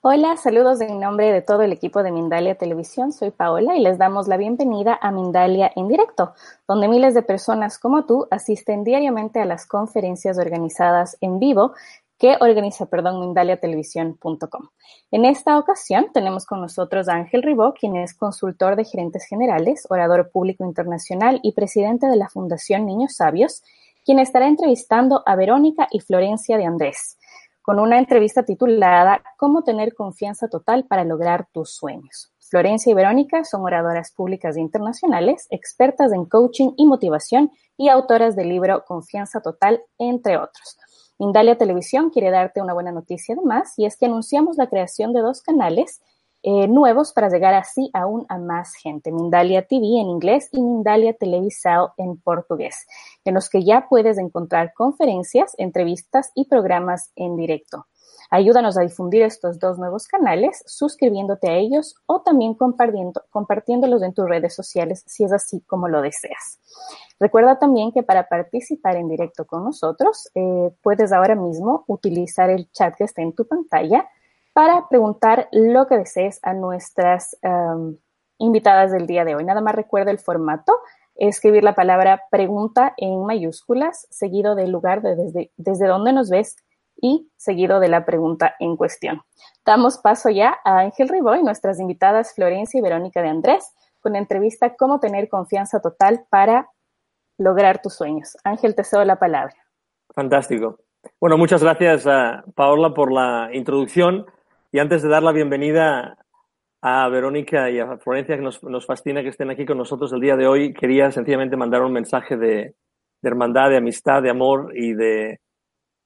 Hola, saludos en nombre de todo el equipo de Mindalia Televisión. Soy Paola y les damos la bienvenida a Mindalia en directo, donde miles de personas como tú asisten diariamente a las conferencias organizadas en vivo que organiza, perdón, mindaliatelevisión.com. En esta ocasión tenemos con nosotros a Ángel Ribó, quien es consultor de gerentes generales, orador público internacional y presidente de la Fundación Niños Sabios, quien estará entrevistando a Verónica y Florencia de Andrés con una entrevista titulada Cómo tener confianza total para lograr tus sueños. Florencia y Verónica son oradoras públicas internacionales, expertas en coaching y motivación y autoras del libro Confianza Total, entre otros. Indalia Televisión quiere darte una buena noticia además, y es que anunciamos la creación de dos canales eh, nuevos para llegar así aún a más gente. Mindalia TV en inglés y Mindalia Televisao en portugués, en los que ya puedes encontrar conferencias, entrevistas y programas en directo. Ayúdanos a difundir estos dos nuevos canales suscribiéndote a ellos o también compartiendo, compartiéndolos en tus redes sociales si es así como lo deseas. Recuerda también que para participar en directo con nosotros eh, puedes ahora mismo utilizar el chat que está en tu pantalla para preguntar lo que desees a nuestras um, invitadas del día de hoy. Nada más recuerda el formato, escribir la palabra pregunta en mayúsculas, seguido del lugar de desde, desde donde nos ves y seguido de la pregunta en cuestión. Damos paso ya a Ángel Riboy, nuestras invitadas Florencia y Verónica de Andrés, con la entrevista Cómo tener confianza total para lograr tus sueños. Ángel, te cedo la palabra. Fantástico. Bueno, muchas gracias a Paola por la introducción. Y antes de dar la bienvenida a Verónica y a Florencia, que nos, fascina que estén aquí con nosotros el día de hoy, quería sencillamente mandar un mensaje de, hermandad, de amistad, de amor y de,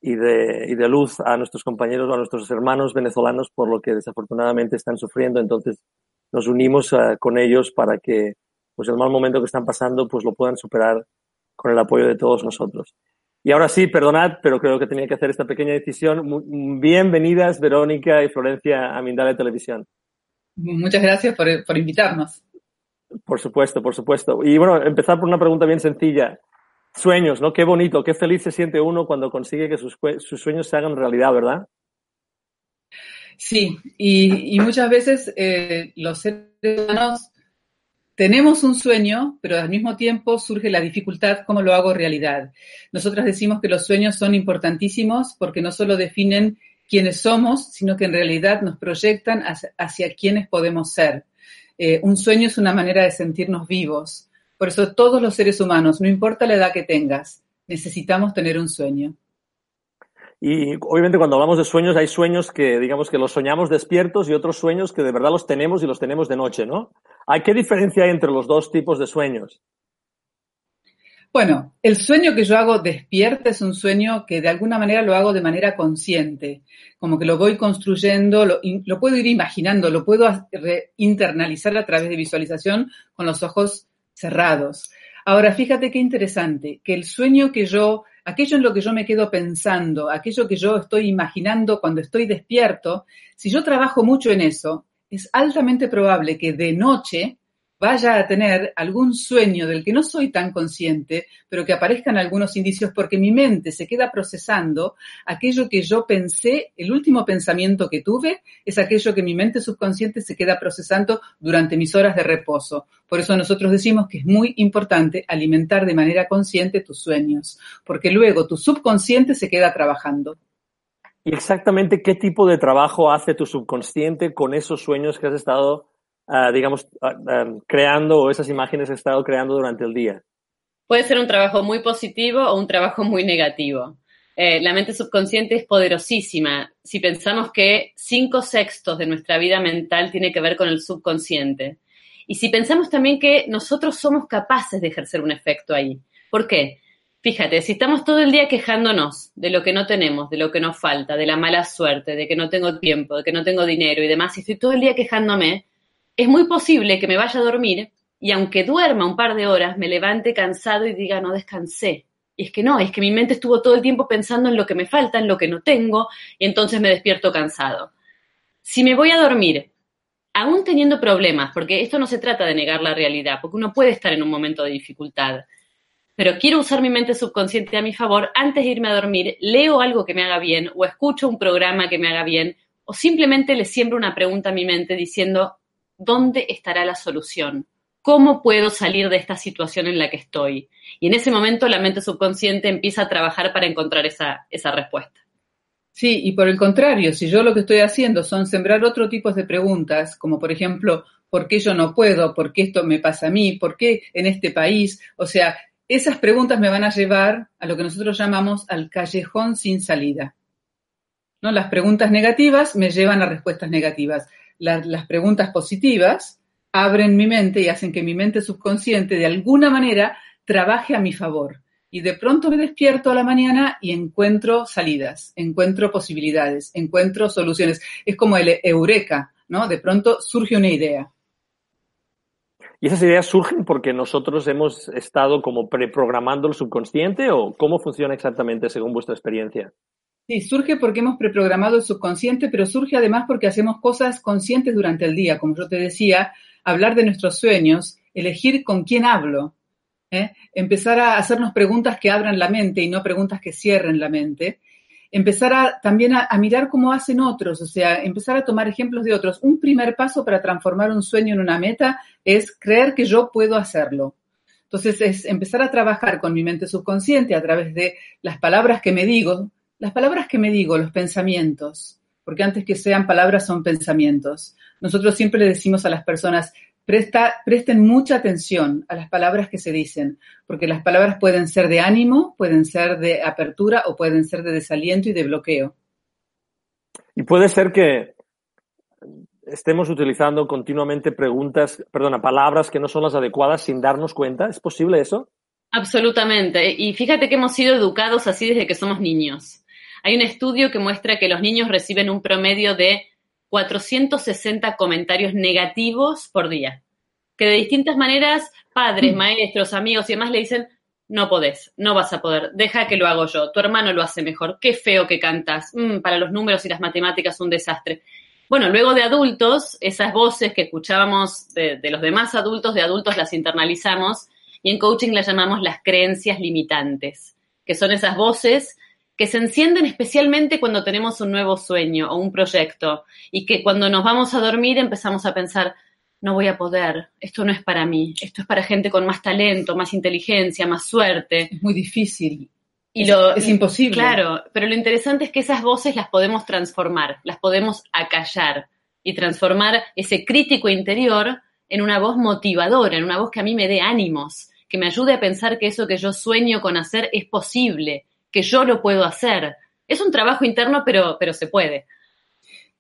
y de, y de luz a nuestros compañeros a nuestros hermanos venezolanos por lo que desafortunadamente están sufriendo. Entonces nos unimos eh, con ellos para que pues el mal momento que están pasando pues lo puedan superar con el apoyo de todos nosotros. Y ahora sí, perdonad, pero creo que tenía que hacer esta pequeña decisión. Bienvenidas, Verónica y Florencia, a Mindale Televisión. Muchas gracias por, invitarnos. Por supuesto, por supuesto. Y bueno, empezar por una pregunta bien sencilla. Sueños, ¿no? Qué bonito, qué feliz se siente uno cuando consigue que sus, sueños se hagan realidad, ¿verdad? Sí, y, muchas veces eh, los seres humanos tenemos un sueño, pero al mismo tiempo surge la dificultad, ¿cómo lo hago realidad? Nosotras decimos que los sueños son importantísimos porque no solo definen quiénes somos, sino que en realidad nos proyectan hacia, quiénes podemos ser. Eh, un sueño es una manera de sentirnos vivos. Por eso todos los seres humanos, no importa la edad que tengas, necesitamos tener un sueño. Y obviamente cuando hablamos de sueños hay sueños que digamos que los soñamos despiertos y otros sueños que de verdad los tenemos y los tenemos de noche, ¿no? ¿Qué diferencia hay entre los dos tipos de sueños? Bueno, el sueño que yo hago despierto es un sueño que de alguna manera lo hago de manera consciente, como que lo voy construyendo, lo, lo puedo ir imaginando, lo puedo internalizar a través de visualización con los ojos cerrados. Ahora, fíjate qué interesante, que el sueño que yo aquello en lo que yo me quedo pensando, aquello que yo estoy imaginando cuando estoy despierto, si yo trabajo mucho en eso, es altamente probable que de noche vaya a tener algún sueño del que no soy tan consciente, pero que aparezcan algunos indicios porque mi mente se queda procesando aquello que yo pensé, el último pensamiento que tuve es aquello que mi mente subconsciente se queda procesando durante mis horas de reposo. Por eso nosotros decimos que es muy importante alimentar de manera consciente tus sueños, porque luego tu subconsciente se queda trabajando. ¿Y exactamente qué tipo de trabajo hace tu subconsciente con esos sueños que has estado Ah, digamos, ah, creando o esas imágenes he estado creando durante el día? Puede ser un trabajo muy positivo o un trabajo muy negativo. Eh, la mente subconsciente es poderosísima. Si pensamos que cinco sextos de nuestra vida mental tiene que ver con el subconsciente. Y si pensamos también que nosotros somos capaces de ejercer un efecto ahí. ¿Por qué? Fíjate, si estamos todo el día quejándonos de lo que no tenemos, de lo que nos falta, de la mala suerte, de que no tengo tiempo, de que no tengo dinero y demás, si estoy todo el día quejándome, es muy posible que me vaya a dormir y aunque duerma un par de horas, me levante cansado y diga no descansé. Y es que no, es que mi mente estuvo todo el tiempo pensando en lo que me falta, en lo que no tengo, y entonces me despierto cansado. Si me voy a dormir, aún teniendo problemas, porque esto no se trata de negar la realidad, porque uno puede estar en un momento de dificultad, pero quiero usar mi mente subconsciente a mi favor, antes de irme a dormir, leo algo que me haga bien o escucho un programa que me haga bien, o simplemente le siembro una pregunta a mi mente diciendo, ¿dónde estará la solución? ¿Cómo puedo salir de esta situación en la que estoy? Y en ese momento la mente subconsciente empieza a trabajar para encontrar esa, esa respuesta. Sí, y por el contrario, si yo lo que estoy haciendo son sembrar otro tipo de preguntas, como por ejemplo, ¿por qué yo no puedo? ¿Por qué esto me pasa a mí? ¿Por qué en este país? O sea, esas preguntas me van a llevar a lo que nosotros llamamos al callejón sin salida. ¿No? Las preguntas negativas me llevan a respuestas negativas. Las, preguntas positivas abren mi mente y hacen que mi mente subconsciente de alguna manera trabaje a mi favor. Y de pronto me despierto a la mañana y encuentro salidas, encuentro posibilidades, encuentro soluciones. Es como el eureka, ¿no? De pronto surge una idea. ¿Y esas ideas surgen porque nosotros hemos estado como preprogramando el subconsciente o cómo funciona exactamente según vuestra experiencia? Sí, surge porque hemos preprogramado el subconsciente, pero surge además porque hacemos cosas conscientes durante el día. Como yo te decía, hablar de nuestros sueños, elegir con quién hablo, ¿eh? empezar a hacernos preguntas que abran la mente y no preguntas que cierren la mente, empezar a, también a, mirar cómo hacen otros, o sea, empezar a tomar ejemplos de otros. Un primer paso para transformar un sueño en una meta es creer que yo puedo hacerlo. Entonces es empezar a trabajar con mi mente subconsciente a través de las palabras que me digo, las palabras que me digo, los pensamientos, porque antes que sean palabras son pensamientos. Nosotros siempre le decimos a las personas, Presta, presten mucha atención a las palabras que se dicen, porque las palabras pueden ser de ánimo, pueden ser de apertura o pueden ser de desaliento y de bloqueo. Y puede ser que estemos utilizando continuamente preguntas, perdona, palabras que no son las adecuadas sin darnos cuenta. ¿Es posible eso? Absolutamente. Y fíjate que hemos sido educados así desde que somos niños. Hay un estudio que muestra que los niños reciben un promedio de 460 comentarios negativos por día. Que de distintas maneras, padres, mm. maestros, amigos y demás le dicen, no podés, no vas a poder, deja que lo hago yo, tu hermano lo hace mejor, qué feo que cantas, mm, para los números y las matemáticas un desastre. Bueno, luego de adultos, esas voces que escuchábamos de, de los demás adultos, de adultos las internalizamos y en coaching las llamamos las creencias limitantes, que son esas voces que se encienden especialmente cuando tenemos un nuevo sueño o un proyecto y que cuando nos vamos a dormir empezamos a pensar, no voy a poder, esto no es para mí, esto es para gente con más talento, más inteligencia, más suerte. Es muy difícil. Y es, lo, es imposible. Claro, pero lo interesante es que esas voces las podemos transformar, las podemos acallar y transformar ese crítico interior en una voz motivadora, en una voz que a mí me dé ánimos, que me ayude a pensar que eso que yo sueño con hacer es posible, que yo lo puedo hacer. Es un trabajo interno, pero, pero se puede.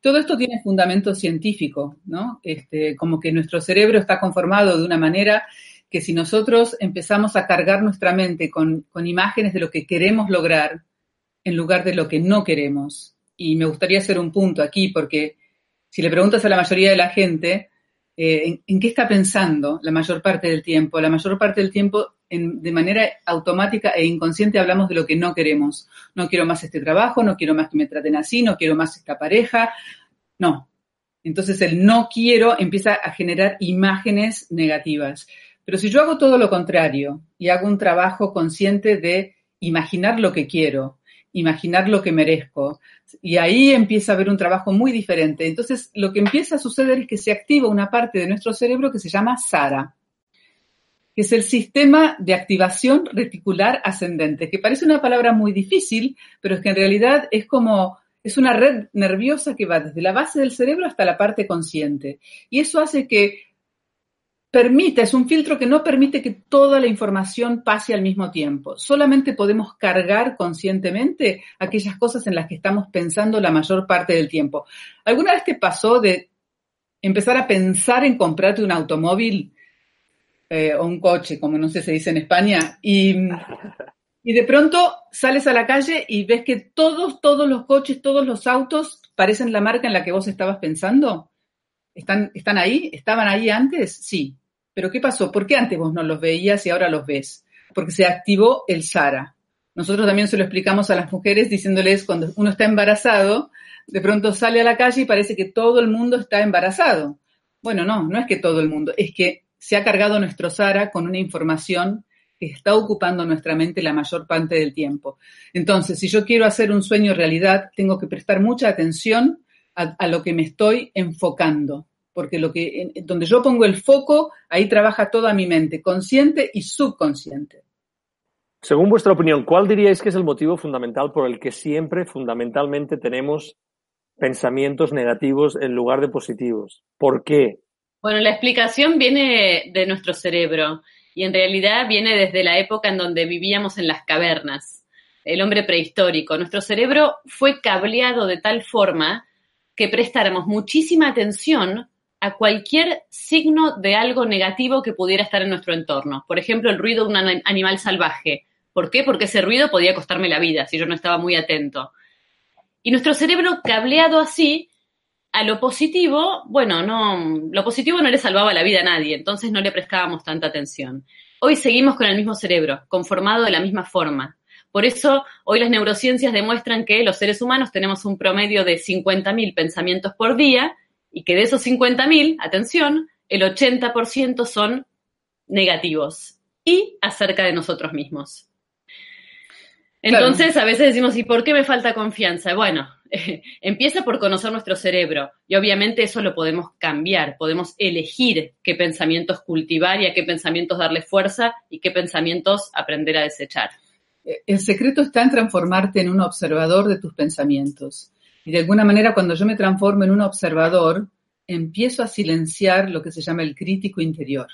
Todo esto tiene fundamento científico, ¿no? Este, como que nuestro cerebro está conformado de una manera que si nosotros empezamos a cargar nuestra mente con, con imágenes de lo que queremos lograr en lugar de lo que no queremos, y me gustaría hacer un punto aquí porque si le preguntas a la mayoría de la gente eh, en, qué está pensando la mayor parte del tiempo, la mayor parte del tiempo de manera automática e inconsciente hablamos de lo que no queremos. No quiero más este trabajo, no quiero más que me traten así, no quiero más esta pareja. No. Entonces el no quiero empieza a generar imágenes negativas. Pero si yo hago todo lo contrario y hago un trabajo consciente de imaginar lo que quiero, imaginar lo que merezco, y ahí empieza a haber un trabajo muy diferente. Entonces lo que empieza a suceder es que se activa una parte de nuestro cerebro que se llama SARA que es el sistema de activación reticular ascendente, que parece una palabra muy difícil, pero es que en realidad es como, es una red nerviosa que va desde la base del cerebro hasta la parte consciente. Y eso hace que permita, es un filtro que no permite que toda la información pase al mismo tiempo. Solamente podemos cargar conscientemente aquellas cosas en las que estamos pensando la mayor parte del tiempo. ¿Alguna vez te pasó de empezar a pensar en comprarte un automóvil eh, o un coche, como no sé se dice en España, y, y de pronto sales a la calle y ves que todos, todos los coches, todos los autos parecen la marca en la que vos estabas pensando. ¿Están, ¿Están ahí? ¿Estaban ahí antes? Sí. Pero ¿qué pasó? ¿Por qué antes vos no los veías y ahora los ves? Porque se activó el SARA. Nosotros también se lo explicamos a las mujeres diciéndoles cuando uno está embarazado, de pronto sale a la calle y parece que todo el mundo está embarazado. Bueno, no, no es que todo el mundo, es que se ha cargado nuestro SARA con una información que está ocupando nuestra mente la mayor parte del tiempo. Entonces, si yo quiero hacer un sueño realidad, tengo que prestar mucha atención a, lo que me estoy enfocando, porque donde yo pongo el foco, ahí trabaja toda mi mente, consciente y subconsciente. Según vuestra opinión, ¿cuál diríais que es el motivo fundamental por el que siempre, fundamentalmente, tenemos pensamientos negativos en lugar de positivos? ¿Por qué? Bueno, la explicación viene de nuestro cerebro y en realidad viene desde la época en donde vivíamos en las cavernas, el hombre prehistórico. Nuestro cerebro fue cableado de tal forma que prestáramos muchísima atención a cualquier signo de algo negativo que pudiera estar en nuestro entorno. Por ejemplo, el ruido de un animal salvaje. ¿Por qué? Porque ese ruido podía costarme la vida si yo no estaba muy atento. Y nuestro cerebro cableado así a lo positivo, bueno, no, lo positivo no le salvaba la vida a nadie, entonces no le prestábamos tanta atención. Hoy seguimos con el mismo cerebro, conformado de la misma forma. Por eso, hoy las neurociencias demuestran que los seres humanos tenemos un promedio de 50.000 pensamientos por día y que de esos 50.000, atención, el 80% son negativos y acerca de nosotros mismos. Entonces, a veces decimos, ¿y por qué me falta confianza? Bueno, empieza por conocer nuestro cerebro y obviamente eso lo podemos cambiar, podemos elegir qué pensamientos cultivar y a qué pensamientos darle fuerza y qué pensamientos aprender a desechar. Eh, el secreto está en transformarte en un observador de tus pensamientos. Y de alguna manera, cuando yo me transformo en un observador, empiezo a silenciar lo que se llama el crítico interior.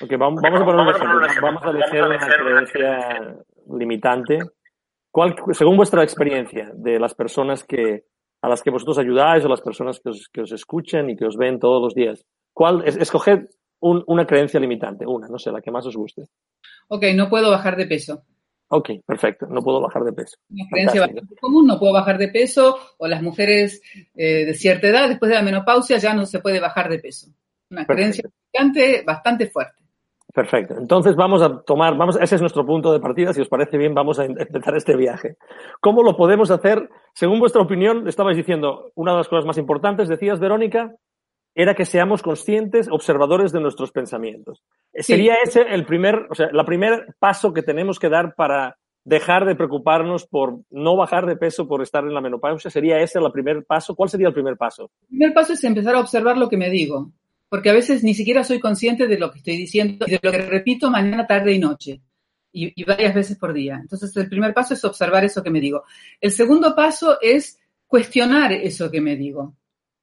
Okay, vamos, a poner un ejemplo. Vamos a elegir una creencia limitante. ¿Cuál, según vuestra experiencia de las personas que, a las que vosotros ayudáis o las personas que os, que os escuchan y que os ven todos los días, ¿cuál, es, escoged una creencia limitante, una, no sé, la que más os guste. Ok, no puedo bajar de peso. Ok, perfecto, no puedo bajar de peso. Una creencia bastante común, no puedo bajar de peso, o las mujeres eh, de cierta edad, después de la menopausia, ya no se puede bajar de peso. Una creencia bastante, bastante fuerte. Perfecto. Entonces vamos a tomar, vamos, ese es nuestro punto de partida. Si os parece bien, vamos a empezar este viaje. ¿Cómo lo podemos hacer? Según vuestra opinión, estabais diciendo, una de las cosas más importantes, decías, Verónica, era que seamos conscientes, observadores de nuestros pensamientos. ¿Sería ese el primer, o sea, el primer paso que tenemos que dar para dejar de preocuparnos por no bajar de peso por estar en la menopausia? ¿Sería ese el primer paso? ¿Cuál sería el primer paso? El primer paso es empezar a observar lo que me digo, porque a veces ni siquiera soy consciente de lo que estoy diciendo y de lo que repito mañana, tarde y noche. Y, varias veces por día. Entonces, el primer paso es observar eso que me digo. El segundo paso es cuestionar eso que me digo.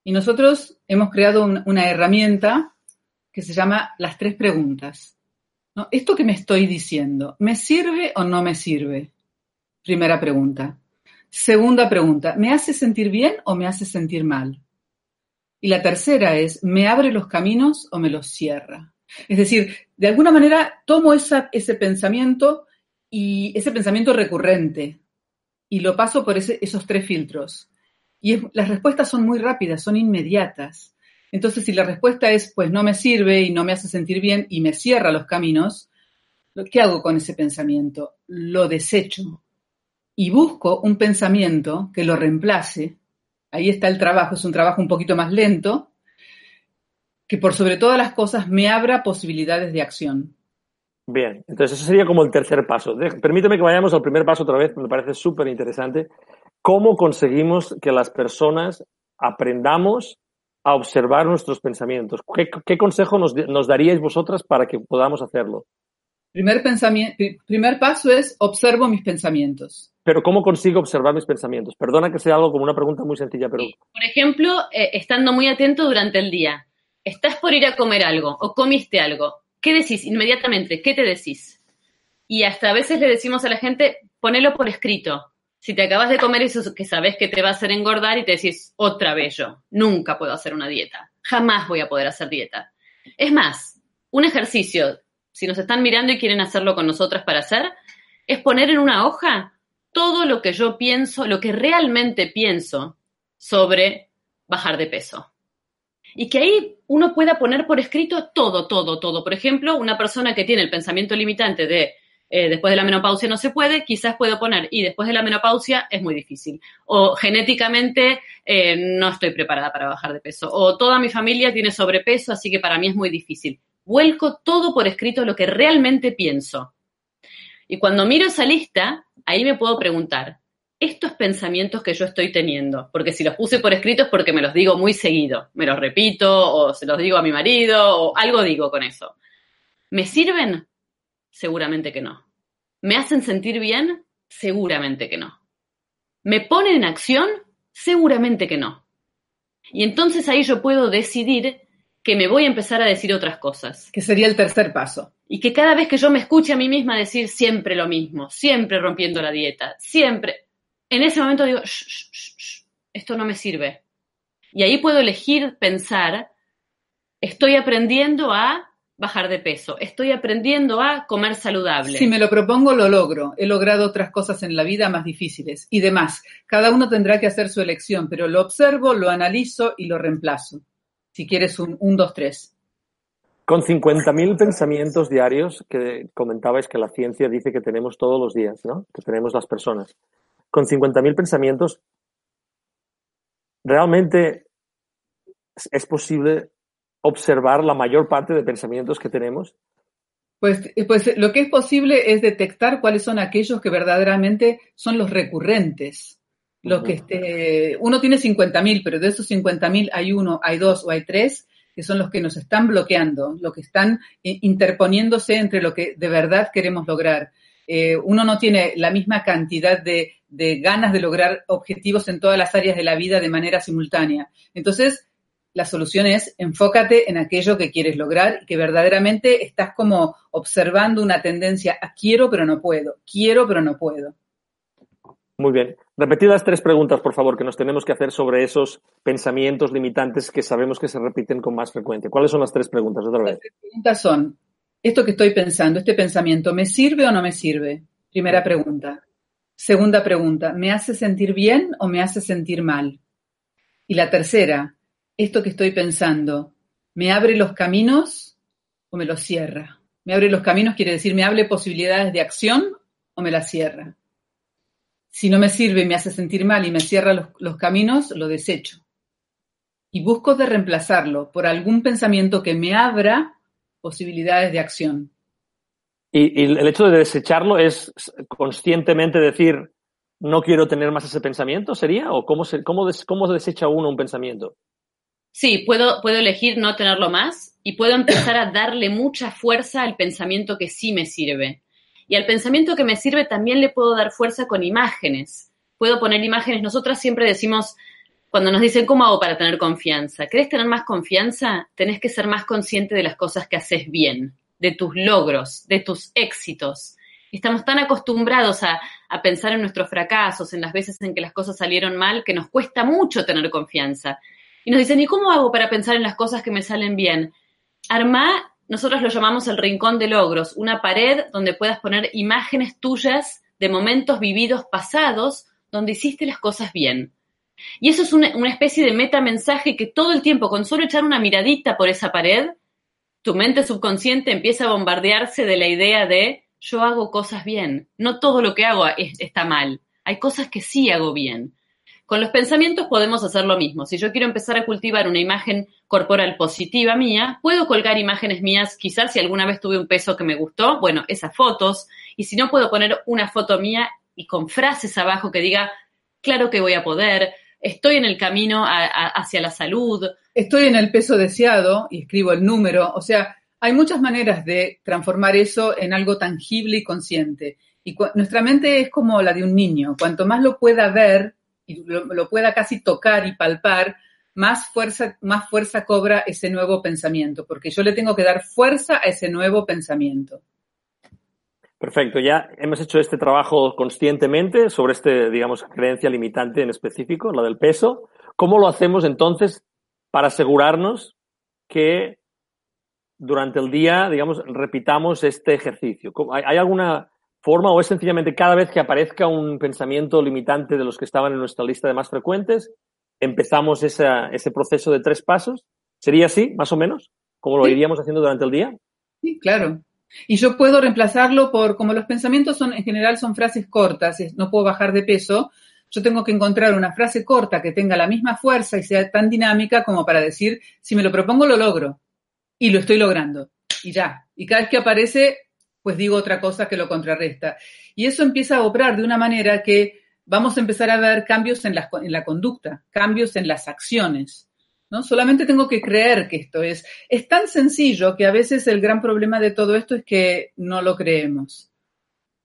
Y nosotros hemos creado una herramienta que se llama las tres preguntas. ¿Esto que me estoy diciendo, me sirve o no me sirve? Primera pregunta. Segunda pregunta, ¿me hace sentir bien o me hace sentir mal? Y la tercera es, ¿me abre los caminos o me los cierra? Es decir, de alguna manera tomo ese pensamiento y ese pensamiento recurrente y lo paso por esos tres filtros. Y las respuestas son muy rápidas, son inmediatas. Entonces, si la respuesta es, pues no me sirve y no me hace sentir bien y me cierra los caminos, ¿qué hago con ese pensamiento? Lo desecho y busco un pensamiento que lo reemplace. Ahí está el trabajo, es un trabajo un poquito más lento, que por sobre todas las cosas me abra posibilidades de acción. Bien, entonces eso sería como el tercer paso. Permíteme que vayamos al primer paso otra vez, me parece súper interesante. ¿Cómo conseguimos que las personas aprendamos a observar nuestros pensamientos? ¿Qué, consejo nos, daríais vosotras para que podamos hacerlo? Primer, primer paso es observo mis pensamientos. Pero ¿cómo consigo observar mis pensamientos? Perdona que sea algo como una pregunta muy sencilla, pero... Por ejemplo, eh, estando muy atento durante el día. Estás por ir a comer algo o comiste algo. ¿Qué decís inmediatamente? ¿Qué te decís? Y hasta a veces le decimos a la gente, ponelo por escrito si te acabas de comer eso que sabes que te va a hacer engordar y te decís, otra vez yo, nunca puedo hacer una dieta, jamás voy a poder hacer dieta. Es más, un ejercicio, si nos están mirando y quieren hacerlo con nosotras para hacer, es poner en una hoja todo lo que yo pienso, lo que realmente pienso sobre bajar de peso. Y que ahí uno pueda poner por escrito todo, todo, todo. Por ejemplo, una persona que tiene el pensamiento limitante de eh, después de la menopausia no se puede, quizás puedo poner y después de la menopausia es muy difícil. O genéticamente eh, no estoy preparada para bajar de peso. O toda mi familia tiene sobrepeso, así que para mí es muy difícil. Vuelco todo por escrito lo que realmente pienso. Y cuando miro esa lista, ahí me puedo preguntar, estos pensamientos que yo estoy teniendo, porque si los puse por escrito es porque me los digo muy seguido, me los repito o se los digo a mi marido o algo digo con eso. ¿Me sirven? Seguramente que no. ¿Me hacen sentir bien? Seguramente que no. ¿Me ponen en acción? Seguramente que no. Y entonces ahí yo puedo decidir que me voy a empezar a decir otras cosas. Que sería el tercer paso. Y que cada vez que yo me escuche a mí misma decir siempre lo mismo, siempre rompiendo la dieta, siempre, en ese momento digo, esto no me sirve. Y ahí puedo elegir pensar, estoy aprendiendo a bajar de peso, estoy aprendiendo a comer saludable. Si me lo propongo, lo logro. He logrado otras cosas en la vida más difíciles y demás. Cada uno tendrá que hacer su elección, pero lo observo, lo analizo y lo reemplazo. Si quieres un 1, 2, 3. Con 50.000 pensamientos diarios que comentabais que la ciencia dice que tenemos todos los días, ¿no? Que tenemos las personas con 50.000 pensamientos, realmente es posible observar la mayor parte de pensamientos que tenemos? Pues, pues lo que es posible es detectar cuáles son aquellos que verdaderamente son los recurrentes. Los que este, uno tiene 50.000, pero de esos 50.000 hay uno, hay dos o hay tres que son los que nos están bloqueando, los que están eh, interponiéndose entre lo que de verdad queremos lograr. Eh, uno no tiene la misma cantidad de, ganas de lograr objetivos en todas las áreas de la vida de manera simultánea. Entonces, la solución es enfócate en aquello que quieres lograr y que verdaderamente estás como observando una tendencia a quiero pero no puedo, quiero pero no puedo. Muy bien. Repetid las tres preguntas, por favor, que nos tenemos que hacer sobre esos pensamientos limitantes que sabemos que se repiten con más frecuencia. ¿Cuáles son las tres preguntas? Otra vez. Las tres preguntas son, esto que estoy pensando, este pensamiento, ¿me sirve o no me sirve? Primera pregunta. Segunda pregunta, ¿me hace sentir bien o me hace sentir mal? Y la tercera, esto que estoy pensando, ¿me abre los caminos o me los cierra? Me abre los caminos quiere decir, ¿me abre posibilidades de acción o me las cierra? Si no me sirve y me hace sentir mal y me cierra los, los caminos, lo desecho. Y busco de reemplazarlo por algún pensamiento que me abra posibilidades de acción. Y, el hecho de desecharlo es conscientemente decir, no quiero tener más ese pensamiento, ¿sería? ¿O cómo, se, cómo, cómo desecha uno un pensamiento? Sí, puedo, puedo elegir no tenerlo más y puedo empezar a darle mucha fuerza al pensamiento que sí me sirve. Y al pensamiento que me sirve también le puedo dar fuerza con imágenes. Puedo poner imágenes. Nosotras siempre decimos, cuando nos dicen, ¿cómo hago para tener confianza? ¿Querés tener más confianza? Tenés que ser más consciente de las cosas que haces bien, de tus logros, de tus éxitos. Estamos tan acostumbrados a, pensar en nuestros fracasos, en las veces en que las cosas salieron mal, que nos cuesta mucho tener confianza. Y nos dicen, ¿y cómo hago para pensar en las cosas que me salen bien? Arma, nosotros lo llamamos el rincón de logros, una pared donde puedas poner imágenes tuyas de momentos vividos pasados donde hiciste las cosas bien. Y eso es una, especie de metamensaje que todo el tiempo, con solo echar una miradita por esa pared, tu mente subconsciente empieza a bombardearse de la idea de yo hago cosas bien, no todo lo que hago está mal, hay cosas que sí hago bien. Con los pensamientos podemos hacer lo mismo. Si yo quiero empezar a cultivar una imagen corporal positiva mía, puedo colgar imágenes mías, quizás si alguna vez tuve un peso que me gustó, bueno, esas fotos, y si no puedo poner una foto mía y con frases abajo que diga, claro que voy a poder, estoy en el camino hacia la salud. Estoy en el peso deseado y escribo el número. O sea, hay muchas maneras de transformar eso en algo tangible y consciente. Y nuestra mente es como la de un niño. Cuanto más lo pueda ver y lo, pueda casi tocar y palpar, más fuerza, más fuerza cobra ese nuevo pensamiento, porque yo le tengo que dar fuerza a ese nuevo pensamiento. Perfecto, ya hemos hecho este trabajo conscientemente sobre este, digamos, creencia limitante en específico, la del peso. ¿Cómo lo hacemos entonces para asegurarnos que durante el día, digamos, repitamos este ejercicio? ¿Hay, alguna forma o es sencillamente cada vez que aparezca un pensamiento limitante de los que estaban en nuestra lista de más frecuentes, empezamos ese proceso de tres pasos? ¿Sería así, más o menos? ¿Como lo iríamos haciendo durante el día? Sí, claro. Y yo puedo reemplazarlo por, como los pensamientos son, en general son frases cortas, no puedo bajar de peso, yo tengo que encontrar una frase corta que tenga la misma fuerza y sea tan dinámica como para decir, si me lo propongo, lo logro. Y lo estoy logrando. Y ya. Y cada vez que aparece, pues digo otra cosa que lo contrarresta. Y eso empieza a obrar de una manera que vamos a empezar a ver cambios en la, en la conducta, cambios en las acciones. ¿no? Solamente tengo que creer que esto es. Es tan sencillo que a veces el gran problema de todo esto es que no lo creemos.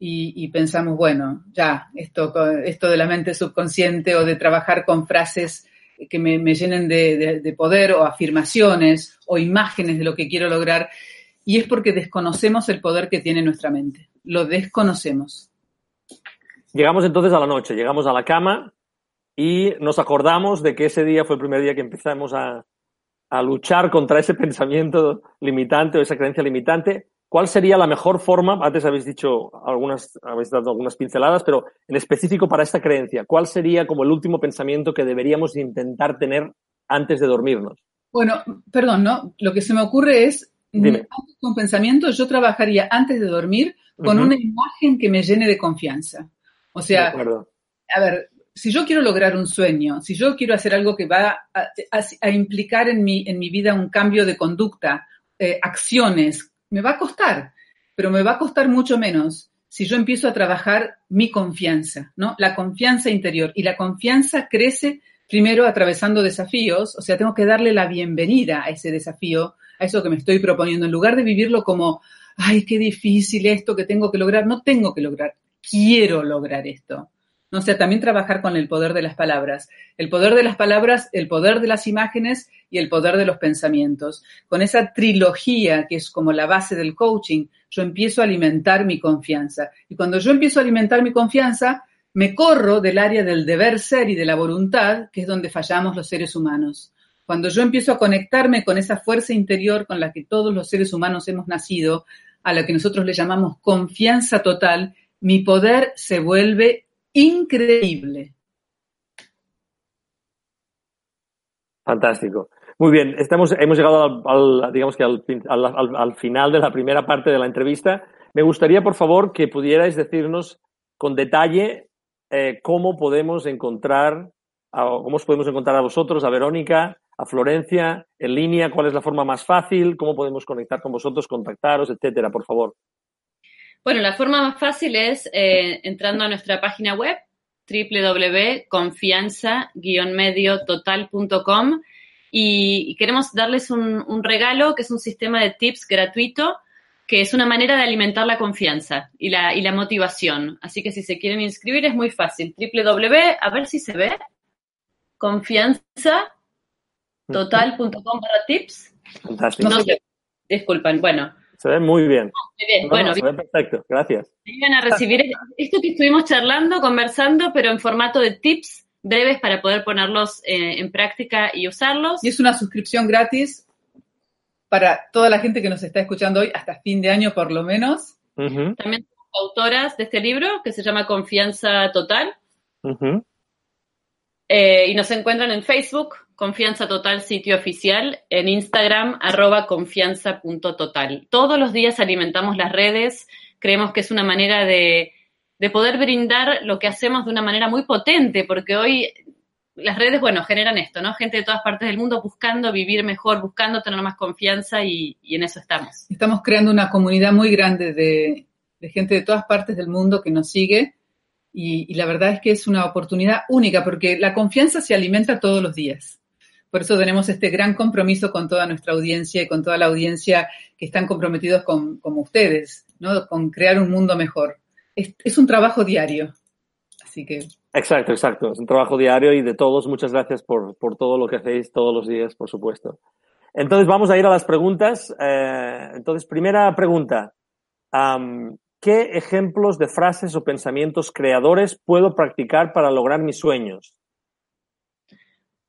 Y, pensamos, bueno, ya, esto, esto de la mente subconsciente o de trabajar con frases que me, llenen de, poder o afirmaciones o imágenes de lo que quiero lograr. Y es porque desconocemos el poder que tiene nuestra mente. Lo desconocemos. Llegamos entonces a la noche, llegamos a la cama y nos acordamos de que ese día fue el primer día que empezamos a, a luchar contra ese pensamiento limitante o esa creencia limitante ¿Cuál sería la mejor forma? Antes habéis dicho algunas, habéis dado algunas pinceladas, pero en específico para esta creencia, ¿cuál sería como el último pensamiento que deberíamos intentar tener antes de dormirnos? Bueno, perdón, ¿no? Lo que se me ocurre es, Dime. con pensamiento, yo trabajaría antes de dormir con una imagen que me llene de confianza. O sea, a ver, si yo quiero lograr un sueño, si yo quiero hacer algo que va a, implicar en mi, en mi vida un cambio de conducta, eh, acciones, me va a costar, pero me va a costar mucho menos si yo empiezo a trabajar mi confianza, ¿no? La confianza interior. Y la confianza crece primero atravesando desafíos, o sea, tengo que darle la bienvenida a ese desafío, a eso que me estoy proponiendo, en lugar de vivirlo como, ay, qué difícil esto que tengo que lograr, no tengo que lograr, quiero lograr esto. No sé, también trabajar con el poder de las palabras. El poder de las palabras, el poder de las imágenes y el poder de los pensamientos. Con esa trilogía que es como la base del coaching, yo empiezo a alimentar mi confianza. Y cuando yo empiezo a alimentar mi confianza, me corro del área del deber ser y de la voluntad, que es donde fallamos los seres humanos. Cuando yo empiezo a conectarme con esa fuerza interior con la que todos los seres humanos hemos nacido, a la que nosotros le llamamos confianza total, mi poder se vuelve increíble. Fantástico. Muy bien, estamos, hemos llegado al, digamos que al, al, final de la primera parte de la entrevista. Me gustaría, por favor, que pudierais decirnos con detalle eh, cómo podemos encontrar, cómo os podemos encontrar a vosotros, a Verónica, a Florencia, en línea, cuál es la forma más fácil, cómo podemos conectar con vosotros, contactaros, etcétera, por favor. Bueno, la forma más fácil es eh, entrando a nuestra página web www.confianza-mediototal.com y, queremos darles un, regalo que es un sistema de tips gratuito que es una manera de alimentar la confianza y la, y la motivación. Así que si se quieren inscribir es muy fácil. www, a ver si se ve, confianzatotal.com para tips. Fantástico. disculpan, bueno, se ve muy bien. Muy bien, bueno. Se ve perfecto, gracias. Vengan a recibir esto que estuvimos charlando, conversando, pero en formato de tips breves para poder ponerlos eh, en práctica y usarlos. Y es una suscripción gratis para toda la gente que nos está escuchando hoy, hasta fin de año por lo menos. También somos autoras de este libro que se llama Confianza Total. Eh, y nos encuentran en Facebook, Confianza Total sitio oficial, en Instagram, arroba confianza.total. Todos los días alimentamos las redes, creemos que es una manera de, poder brindar lo que hacemos de una manera muy potente, porque hoy las redes, bueno, generan esto, ¿no? Gente de todas partes del mundo buscando vivir mejor, buscando tener más confianza y, en eso estamos. Estamos creando una comunidad muy grande de, de gente de todas partes del mundo que nos sigue y, la verdad es que es una oportunidad única porque la confianza se alimenta todos los días. Por eso tenemos este gran compromiso con toda nuestra audiencia y con toda la audiencia que están comprometidos con, como ustedes, ¿no? Con crear un mundo mejor. Es, un trabajo diario. Así que. Exacto, exacto. Es un trabajo diario y de todos. Muchas gracias por, todo lo que hacéis todos los días, por supuesto. Entonces vamos a ir a las preguntas. Eh, entonces, primera pregunta. ¿Qué ejemplos de frases o pensamientos creadores puedo practicar para lograr mis sueños?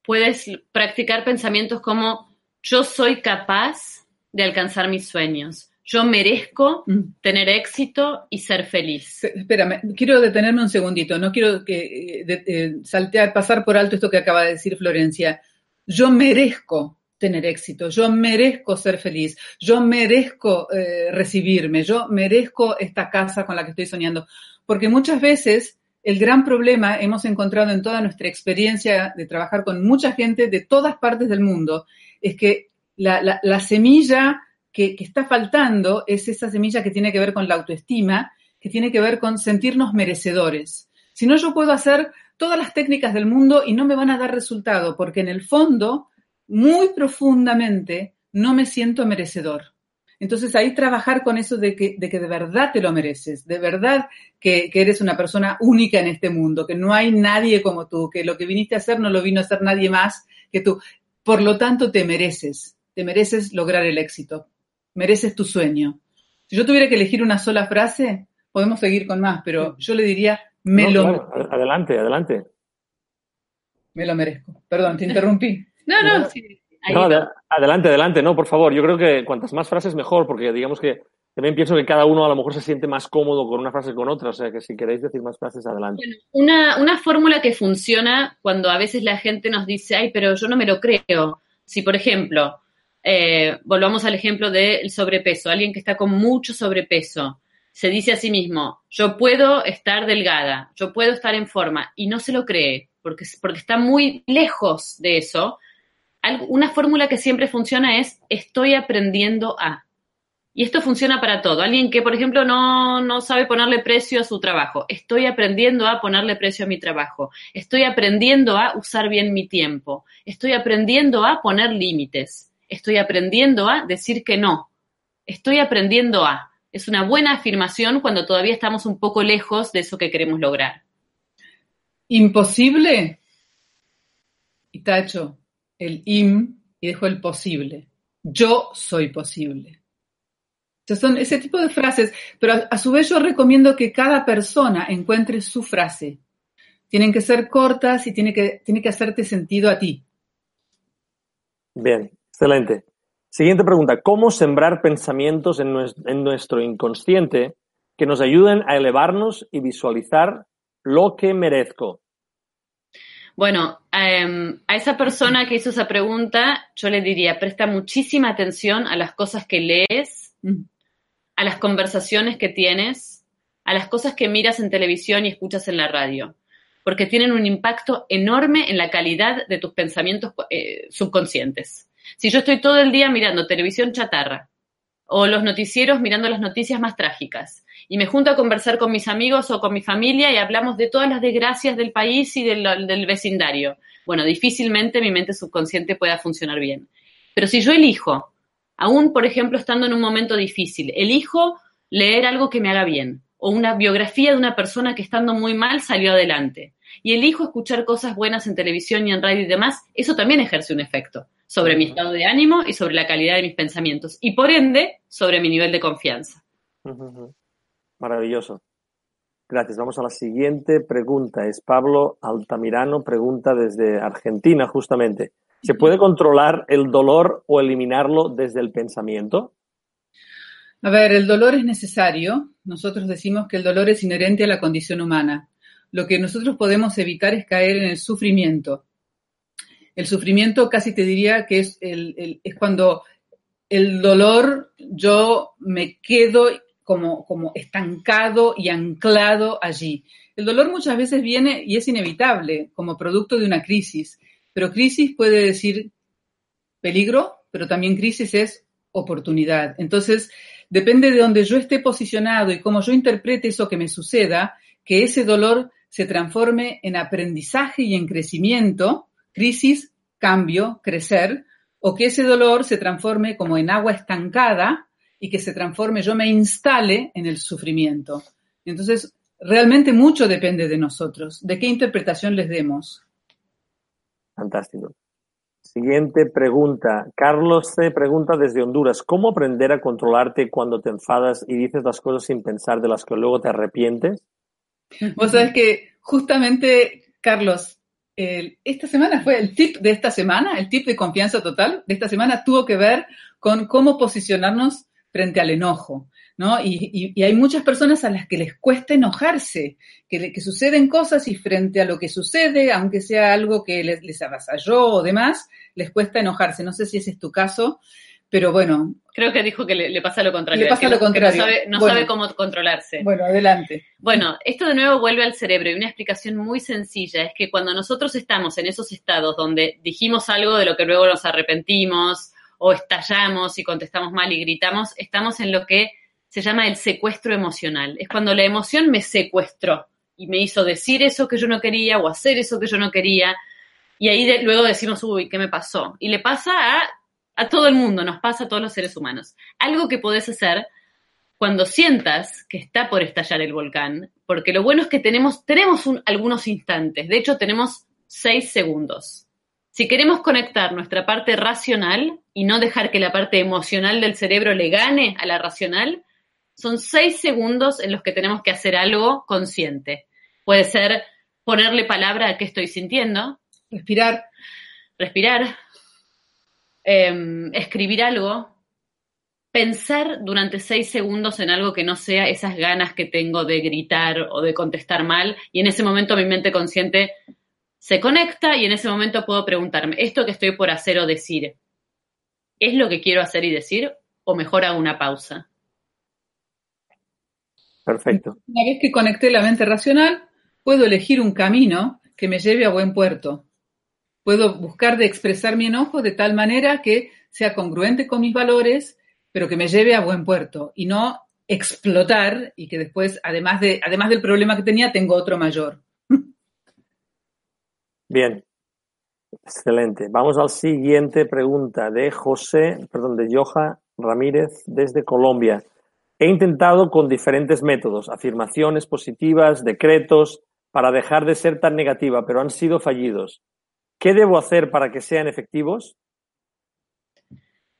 puedes practicar pensamientos como yo soy capaz de alcanzar mis sueños. Yo merezco mm. tener éxito y ser feliz. Espérame, quiero detenerme un segundito. No quiero que eh, eh, saltear, pasar por alto esto que acaba de decir Florencia. Yo merezco tener éxito, yo merezco ser feliz, yo merezco eh, recibirme, yo merezco esta casa con la que estoy soñando. Porque muchas veces el gran problema hemos encontrado en toda nuestra experiencia de trabajar con mucha gente de todas partes del mundo, es que la, semilla que, está faltando es esa semilla que tiene que ver con la autoestima, que tiene que ver con sentirnos merecedores. Si no, yo puedo hacer todas las técnicas del mundo y no me van a dar resultado, porque en el fondo, muy profundamente, no me siento merecedor. Entonces ahí trabajar con eso de que de, que de verdad te lo mereces, de verdad que, que, eres una persona única en este mundo, que no hay nadie como tú, que lo que viniste a hacer no lo vino a hacer nadie más que tú. Por lo tanto, te mereces, te mereces lograr el éxito, mereces tu sueño. Si yo tuviera que elegir una sola frase, podemos seguir con más, pero yo le diría, me No, lo claro, Adelante, adelante. Me lo merezco. Perdón, te interrumpí. No, no, sí. No, adelante, adelante, no, por favor. Yo creo que cuantas más frases mejor, porque digamos que también pienso que cada uno a lo mejor se siente más cómodo con una frase que con otra, o sea que si queréis decir más frases, adelante. Bueno, una, una fórmula que funciona cuando a veces la gente nos dice, ay, pero yo no me lo creo. Si, por ejemplo, eh, volvamos al ejemplo del sobrepeso, alguien que está con mucho sobrepeso, se dice a sí mismo, yo puedo estar delgada, yo puedo estar en forma, y no se lo cree, porque, porque está muy lejos de eso. Una fórmula que siempre funciona es, estoy aprendiendo a. Y esto funciona para todo. Alguien que, por ejemplo, no, no sabe ponerle precio a su trabajo. Estoy aprendiendo a ponerle precio a mi trabajo. Estoy aprendiendo a usar bien mi tiempo. Estoy aprendiendo a poner límites. Estoy aprendiendo a decir que no. Estoy aprendiendo a. Es una buena afirmación cuando todavía estamos un poco lejos de eso que queremos lograr. Imposible. Y tacho el im y dejo el posible. Yo soy posible. Sea, son ese tipo de frases, pero a, su vez yo recomiendo que cada persona encuentre su frase. Tienen que ser cortas y tiene que, tiene que hacerte sentido a ti. Bien, excelente. Siguiente pregunta. ¿Cómo sembrar pensamientos en nuestro inconsciente que nos ayuden a elevarnos y visualizar lo que merezco? Bueno, em, a esa persona que hizo esa pregunta, yo le diría, presta muchísima atención a las cosas que lees, Mm. a las conversaciones que tienes, a las cosas que miras en televisión y escuchas en la radio, porque tienen un impacto enorme en la calidad de tus pensamientos eh, subconscientes. Si yo estoy todo el día mirando televisión chatarra o los noticieros mirando las noticias más trágicas y me junto a conversar con mis amigos o con mi familia y hablamos de todas las desgracias del país y del, del vecindario, bueno, difícilmente mi mente subconsciente pueda funcionar bien. Pero si yo elijo aún, por ejemplo, estando en un momento difícil, elijo leer algo que me haga bien, o una biografía de una persona que estando muy mal salió adelante, y elijo escuchar cosas buenas en televisión y en radio y demás, eso también ejerce un efecto sobre mi estado de ánimo y sobre la calidad de mis pensamientos, y por ende, sobre mi nivel de confianza. Maravilloso. Gracias. Vamos a la siguiente pregunta. Es Pablo Altamirano, pregunta desde Argentina, justamente. ¿Se puede controlar el dolor o eliminarlo desde el pensamiento? A ver, el dolor es necesario. Nosotros decimos que el dolor es inherente a la condición humana. Lo que nosotros podemos evitar es caer en el sufrimiento. El sufrimiento casi te diría que es, el, el- es cuando el dolor yo me quedo como, como estancado y anclado allí. El dolor muchas veces viene y es inevitable como producto de una crisis, pero crisis puede decir peligro, pero también crisis es oportunidad. Entonces, depende de donde yo esté posicionado y cómo yo interprete eso que me suceda, que ese dolor se transforme en aprendizaje y en crecimiento, crisis, cambio, crecer, o que ese dolor se transforme como en agua estancada y que se transforme, yo me instale en el sufrimiento. Entonces, realmente mucho depende de nosotros, de qué interpretación les demos. Fantástico. Siguiente pregunta. Carlos C. pregunta desde Honduras. ¿Cómo aprender a controlarte cuando te enfadas y dices las cosas sin pensar de las que luego te arrepientes? Vos sabés que justamente, Carlos, el- esta semana fue el tip de esta semana, el tip de confianza total de esta semana tuvo que ver con cómo posicionarnos frente al enojo, ¿no? Y, y- y hay muchas personas a las que les cuesta enojarse, que, le- que suceden cosas y frente a lo que sucede, aunque sea algo que les, les avasalló o demás, les cuesta enojarse. No sé si ese es tu caso, pero bueno, Creo que dijo que le, le pasa lo contrario. Le pasa lo contrario. no sabe, no Bueno. sabe cómo controlarse. bueno, adelante. Bueno, esto de nuevo vuelve al cerebro y una explicación muy sencilla es que cuando nosotros estamos en esos estados donde dijimos algo de lo que luego nos arrepentimos o estallamos y contestamos mal y gritamos, estamos en lo que se llama el secuestro emocional. Es cuando la emoción me secuestró y me hizo decir eso que yo no quería o hacer eso que yo no quería. Y ahí luego decimos, uy, ¿qué me pasó? Y le pasa a, todo el mundo, nos pasa a todos los seres humanos. Algo que podés hacer cuando sientas que está por estallar el volcán, porque lo bueno es que tenemos, tenemos algunos instantes, de hecho tenemos seis segundos. Si queremos conectar nuestra parte racional y no dejar que la parte emocional del cerebro le gane a la racional, son seis segundos en los que tenemos que hacer algo consciente. Puede ser ponerle palabra a qué estoy sintiendo. Respirar. Respirar. Em, escribir algo. Pensar durante seis segundos en algo que no sea esas ganas que tengo de gritar o de contestar mal. Y en ese momento mi mente consciente se conecta y en ese momento puedo preguntarme, ¿esto que estoy por hacer o decir es lo que quiero hacer y decir? ¿O mejor hago una pausa? Perfecto. Una vez que conecté la mente racional, puedo elegir un camino que me lleve a buen puerto. Puedo buscar de expresar mi enojo de tal manera que sea congruente con mis valores, pero que me lleve a buen puerto y no explotar y que después, además, de, además del problema que tenía, tengo otro mayor. Bien, excelente. Vamos a la siguiente pregunta de José, perdón, de Joja Ramírez desde Colombia. He intentado con diferentes métodos, afirmaciones positivas, decretos, para dejar de ser tan negativa, pero han sido fallidos. ¿Qué debo hacer para que sean efectivos?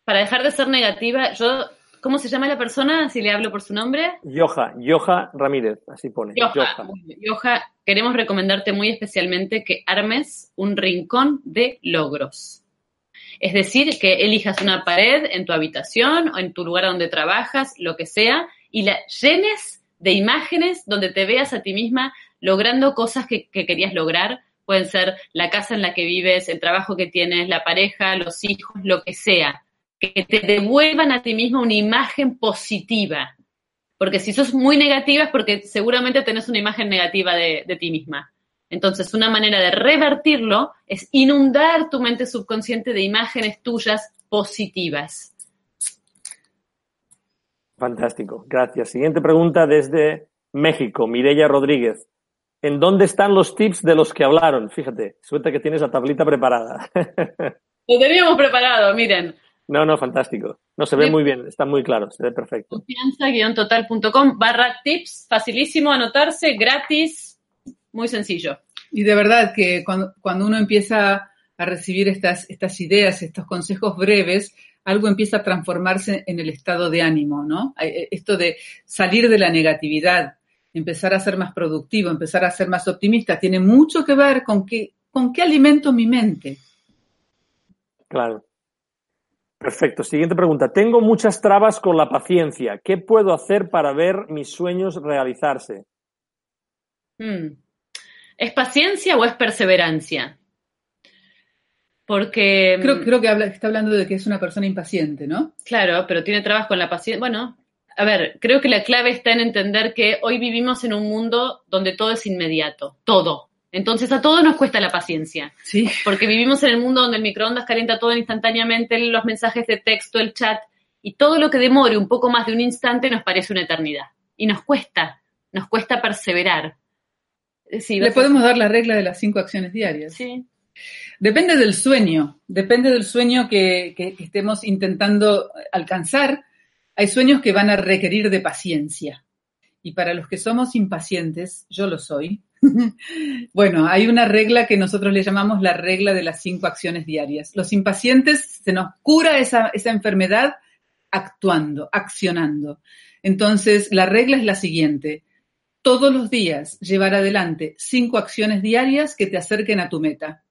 Para dejar de ser negativa, yo, ¿cómo se llama la persona? Si le hablo por su nombre. Yoja, Yoja Ramírez, así pone. Yoja, Yoja, queremos recomendarte muy especialmente que armes un rincón de logros. Es decir, que elijas una pared en tu habitación o en tu lugar donde trabajas, lo que sea, y la llenes de imágenes donde te veas a ti misma logrando cosas que, querías lograr. Pueden ser la casa en la que vives, el trabajo que tienes, la pareja, los hijos, lo que sea. Que te devuelvan a ti misma una imagen positiva. Porque si sos muy negativa es porque seguramente tenés una imagen negativa de, de ti misma. Entonces, una manera de revertirlo es inundar tu mente subconsciente de imágenes tuyas positivas. Fantástico, gracias. Siguiente pregunta desde México, Mireya Rodríguez. ¿En dónde están los tips de los que hablaron? Fíjate, suerte que tienes la tablita preparada. Lo teníamos preparado, miren. No, no, fantástico. No, se ve muy bien, está muy claro, se ve perfecto. Confianza-total.com barra tips, facilísimo anotarse, gratis, muy sencillo. Y de verdad que cuando, uno empieza a recibir estas, estas ideas, estos consejos breves, algo empieza a transformarse en el estado de ánimo, ¿no? Eh, esto de salir de la negatividad, empezar a ser más productivo, empezar a ser más optimista, tiene mucho que ver con qué, con qué alimento mi mente. Claro. Perfecto. Siguiente pregunta. Tengo muchas trabas con la paciencia. ¿Qué puedo hacer para ver mis sueños realizarse? Hmm. ¿Es paciencia o es perseverancia? Porque. Creo, mm, creo que está hablando de que es una persona impaciente, ¿no? Claro, pero tiene trabajo con la paciencia. Bueno, a ver, creo que la clave está en entender que hoy vivimos en un mundo donde todo es inmediato, todo. Entonces a todos nos cuesta la paciencia. Sí. Porque vivimos en el mundo donde el microondas calienta todo instantáneamente, los mensajes de texto, el chat, y todo lo que demore un poco más de un instante nos parece una eternidad. Y nos cuesta, nos cuesta perseverar. Le podemos dar la regla de las cinco acciones diarias. Sí. Depende del sueño, depende del sueño que, estemos intentando alcanzar. Hay sueños que van a requerir de paciencia. Y para los que somos impacientes, yo lo soy, bueno, hay una regla que nosotros le llamamos la regla de las cinco acciones diarias. Los impacientes se nos cura esa, esa enfermedad actuando, accionando. Entonces, la regla es la siguiente todos los días llevar adelante cinco acciones diarias que te acerquen a tu meta.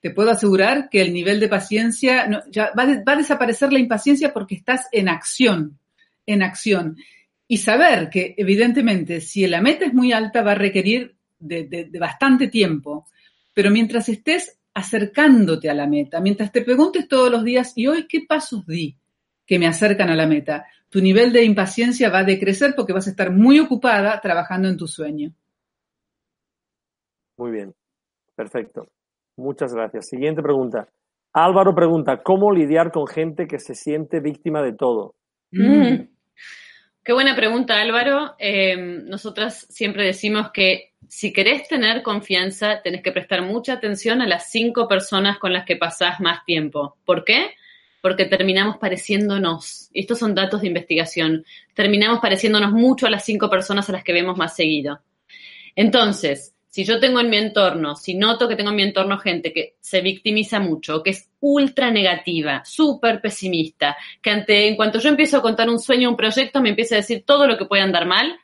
Te puedo asegurar que el nivel de paciencia, ya va, a desaparecer la impaciencia porque estás en acción, en acción. Y saber que evidentemente si la meta es muy alta va a requerir de bastante tiempo, pero mientras estés acercándote a la meta, mientras te preguntes todos los días, ¿y hoy qué pasos di que me acercan a la meta? tu nivel de impaciencia va a decrecer porque vas a estar muy ocupada trabajando en tu sueño. Muy bien, perfecto. Muchas gracias. Siguiente pregunta. Álvaro pregunta, ¿cómo lidiar con gente que se siente víctima de todo? Mm. Qué buena pregunta, Álvaro. Eh, nosotras siempre decimos que si querés tener confianza, tenés que prestar mucha atención a las cinco personas con las que pasás más tiempo. ¿Por qué? Porque terminamos pareciéndonos, estos son datos de investigación, terminamos pareciéndonos mucho a las cinco personas a las que vemos más seguido. Entonces, si yo tengo en mi entorno, si noto que tengo en mi entorno gente que se victimiza mucho, que es ultra negativa, súper pesimista, que ante, en cuanto yo empiezo a contar un sueño, un proyecto, me empieza a decir todo lo que puede andar mal,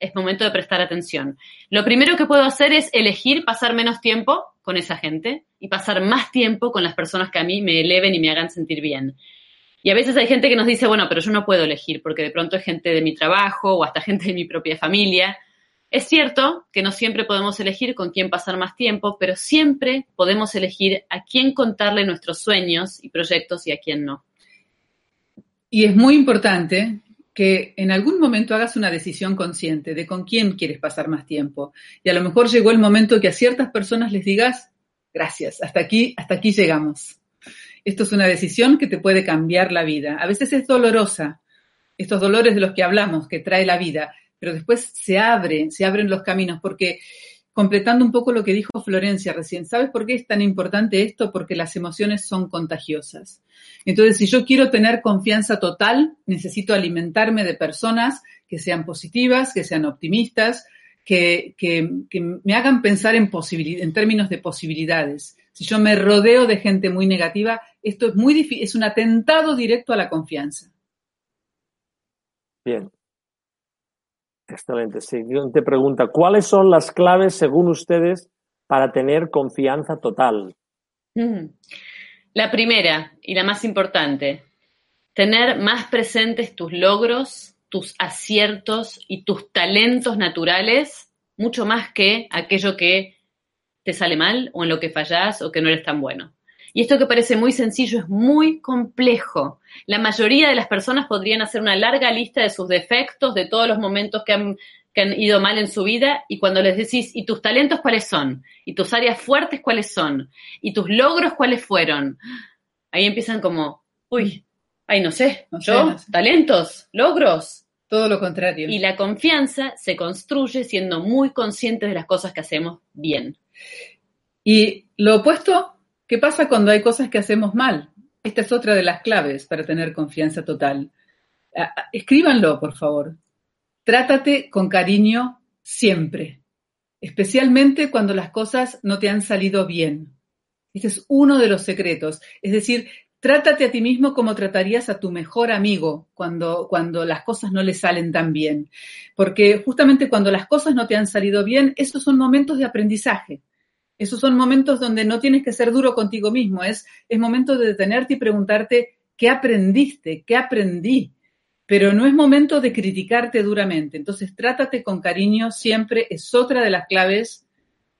es momento de prestar atención. Lo primero que puedo hacer es elegir pasar menos tiempo con esa gente y pasar más tiempo con las personas que a mí me eleven y me hagan sentir bien. Y a veces hay gente que nos dice, bueno, pero yo no puedo elegir porque de pronto es gente de mi trabajo o hasta gente de mi propia familia. Es cierto que no siempre podemos elegir con quién pasar más tiempo, pero siempre podemos elegir a quién contarle nuestros sueños y proyectos y a quién no. Y es muy importante que en algún momento hagas una decisión consciente de con quién quieres pasar más tiempo. Y a lo mejor llegó el momento que a ciertas personas les digas, gracias, hasta aquí, hasta aquí llegamos. Esto es una decisión que te puede cambiar la vida. A veces es dolorosa, estos dolores de los que hablamos, que trae la vida, pero después se abre, se abren los caminos, porque completando un poco lo que dijo Florencia recién, ¿sabes por qué es tan importante esto? Porque las emociones son contagiosas. Entonces, si yo quiero tener confianza total, necesito alimentarme de personas que sean positivas, que sean optimistas, que, me hagan pensar en, en términos de posibilidades. Si yo me rodeo de gente muy negativa, esto es muy difícil, es un atentado directo a la confianza. Bien, Excelente. Siguiente pregunta. ¿Cuáles son las claves, según ustedes, para tener confianza total? La primera y la más importante, tener más presentes tus logros, tus aciertos y tus talentos naturales, mucho más que aquello que te sale mal o en lo que fallas o que no eres tan bueno. Y esto que parece muy sencillo es muy complejo. La mayoría de las personas podrían hacer una larga lista de sus defectos, de todos los momentos que han, ido mal en su vida, y cuando les decís, ¿y tus talentos cuáles son? ¿Y tus áreas fuertes cuáles son? ¿Y tus logros cuáles fueron? Ahí empiezan como, uy, ay, no sé, yo, talentos, logros. Todo lo contrario. Y la confianza se construye siendo muy conscientes de las cosas que hacemos bien. Y lo opuesto ¿Qué pasa cuando hay cosas que hacemos mal? Esta es otra de las claves para tener confianza total. Escríbanlo, por favor. Trátate con cariño siempre, especialmente cuando las cosas no te han salido bien. Este es uno de los secretos. Es decir, trátate a ti mismo como tratarías a tu mejor amigo cuando, cuando las cosas no le salen tan bien. Porque justamente cuando las cosas no te han salido bien, esos son momentos de aprendizaje. Esos son momentos donde no tienes que ser duro contigo mismo, es, es momento de detenerte y preguntarte qué aprendiste, qué aprendí, pero no es momento de criticarte duramente. Entonces, trátate con cariño siempre, es otra de las claves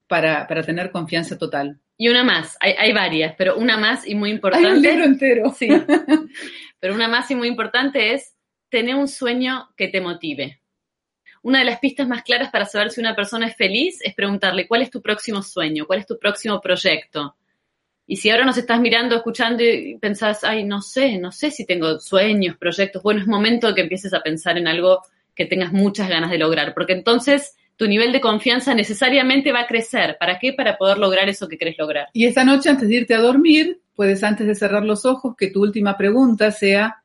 para, tener confianza total. Y una más, hay, hay, varias, pero una más y muy importante. Hay un libro entero. Sí. Pero una más y muy importante es tener un sueño que te motive una de las pistas más claras para saber si una persona es feliz es preguntarle cuál es tu próximo sueño, cuál es tu próximo proyecto. Y si ahora nos estás mirando, escuchando y pensás, ay, no sé, no sé si tengo sueños, proyectos, bueno, es momento de que empieces a pensar en algo que tengas muchas ganas de lograr, porque entonces tu nivel de confianza necesariamente va a crecer. ¿Para qué? Para poder lograr eso que querés lograr. Y esta noche, antes de irte a dormir, puedes, antes de cerrar los ojos, que tu última pregunta sea,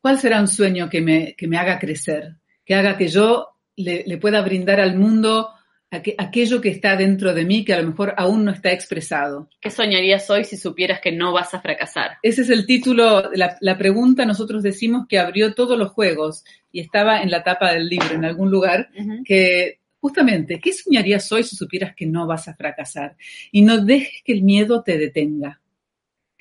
¿cuál será un sueño que me, que me haga crecer? Que haga que yo le, pueda brindar al mundo aquello que está dentro de mí que a lo mejor aún no está expresado. ¿Qué soñarías hoy si supieras que no vas a fracasar? Ese es el título, la, la pregunta nosotros decimos que abrió todos los juegos y estaba en la tapa del libro en algún lugar, que justamente, ¿qué soñarías hoy si supieras que no vas a fracasar? Y no dejes que el miedo te detenga.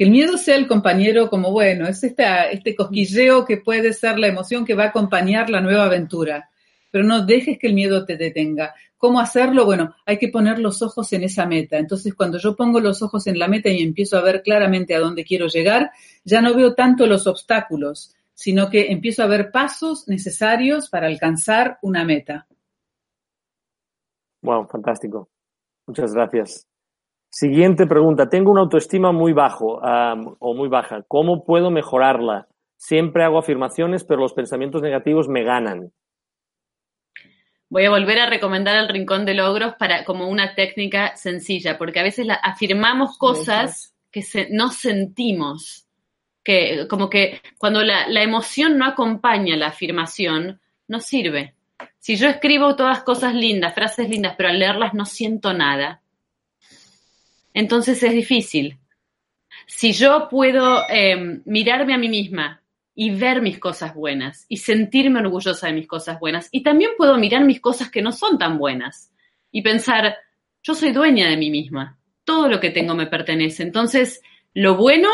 El miedo sea el compañero como, bueno, es este cosquilleo que puede ser la emoción que va a acompañar la nueva aventura. Pero no dejes que el miedo te detenga. ¿Cómo hacerlo? Bueno, hay que poner los ojos en esa meta. Entonces, cuando yo pongo los ojos en la meta y empiezo a ver claramente a dónde quiero llegar, ya no veo tanto los obstáculos, sino que empiezo a ver pasos necesarios para alcanzar una meta. Wow, fantástico. Muchas gracias. Siguiente pregunta. Tengo una autoestima muy bajo o muy baja. ¿Cómo puedo mejorarla? Siempre hago afirmaciones, pero los pensamientos negativos me ganan. Voy a volver a recomendar el rincón de logros para como una técnica sencilla, porque a veces afirmamos cosas que no sentimos, que como que cuando la, la emoción no acompaña la afirmación, no sirve. Si yo escribo todas cosas lindas, frases lindas, pero al leerlas no siento nada, entonces es difícil. Si yo puedo eh, mirarme a mí misma y ver mis cosas buenas y sentirme orgullosa de mis cosas buenas, y también puedo mirar mis cosas que no son tan buenas y pensar, yo soy dueña de mí misma, todo lo que tengo me pertenece, entonces lo bueno,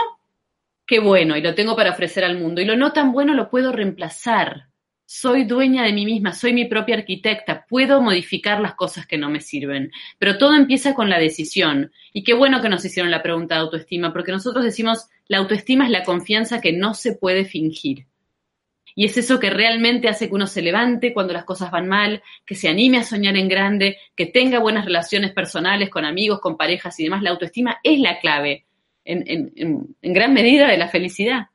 qué bueno, y lo tengo para ofrecer al mundo, y lo no tan bueno lo puedo reemplazar soy dueña de mí misma, soy mi propia arquitecta, puedo modificar las cosas que no me sirven, pero todo empieza con la decisión. Y qué bueno que nos hicieron la pregunta de autoestima, porque nosotros decimos, la autoestima es la confianza que no se puede fingir. Y es eso que realmente hace que uno se levante cuando las cosas van mal, que se anime a soñar en grande, que tenga buenas relaciones personales con amigos, con parejas y demás. La autoestima es la clave, en, en gran medida, de la felicidad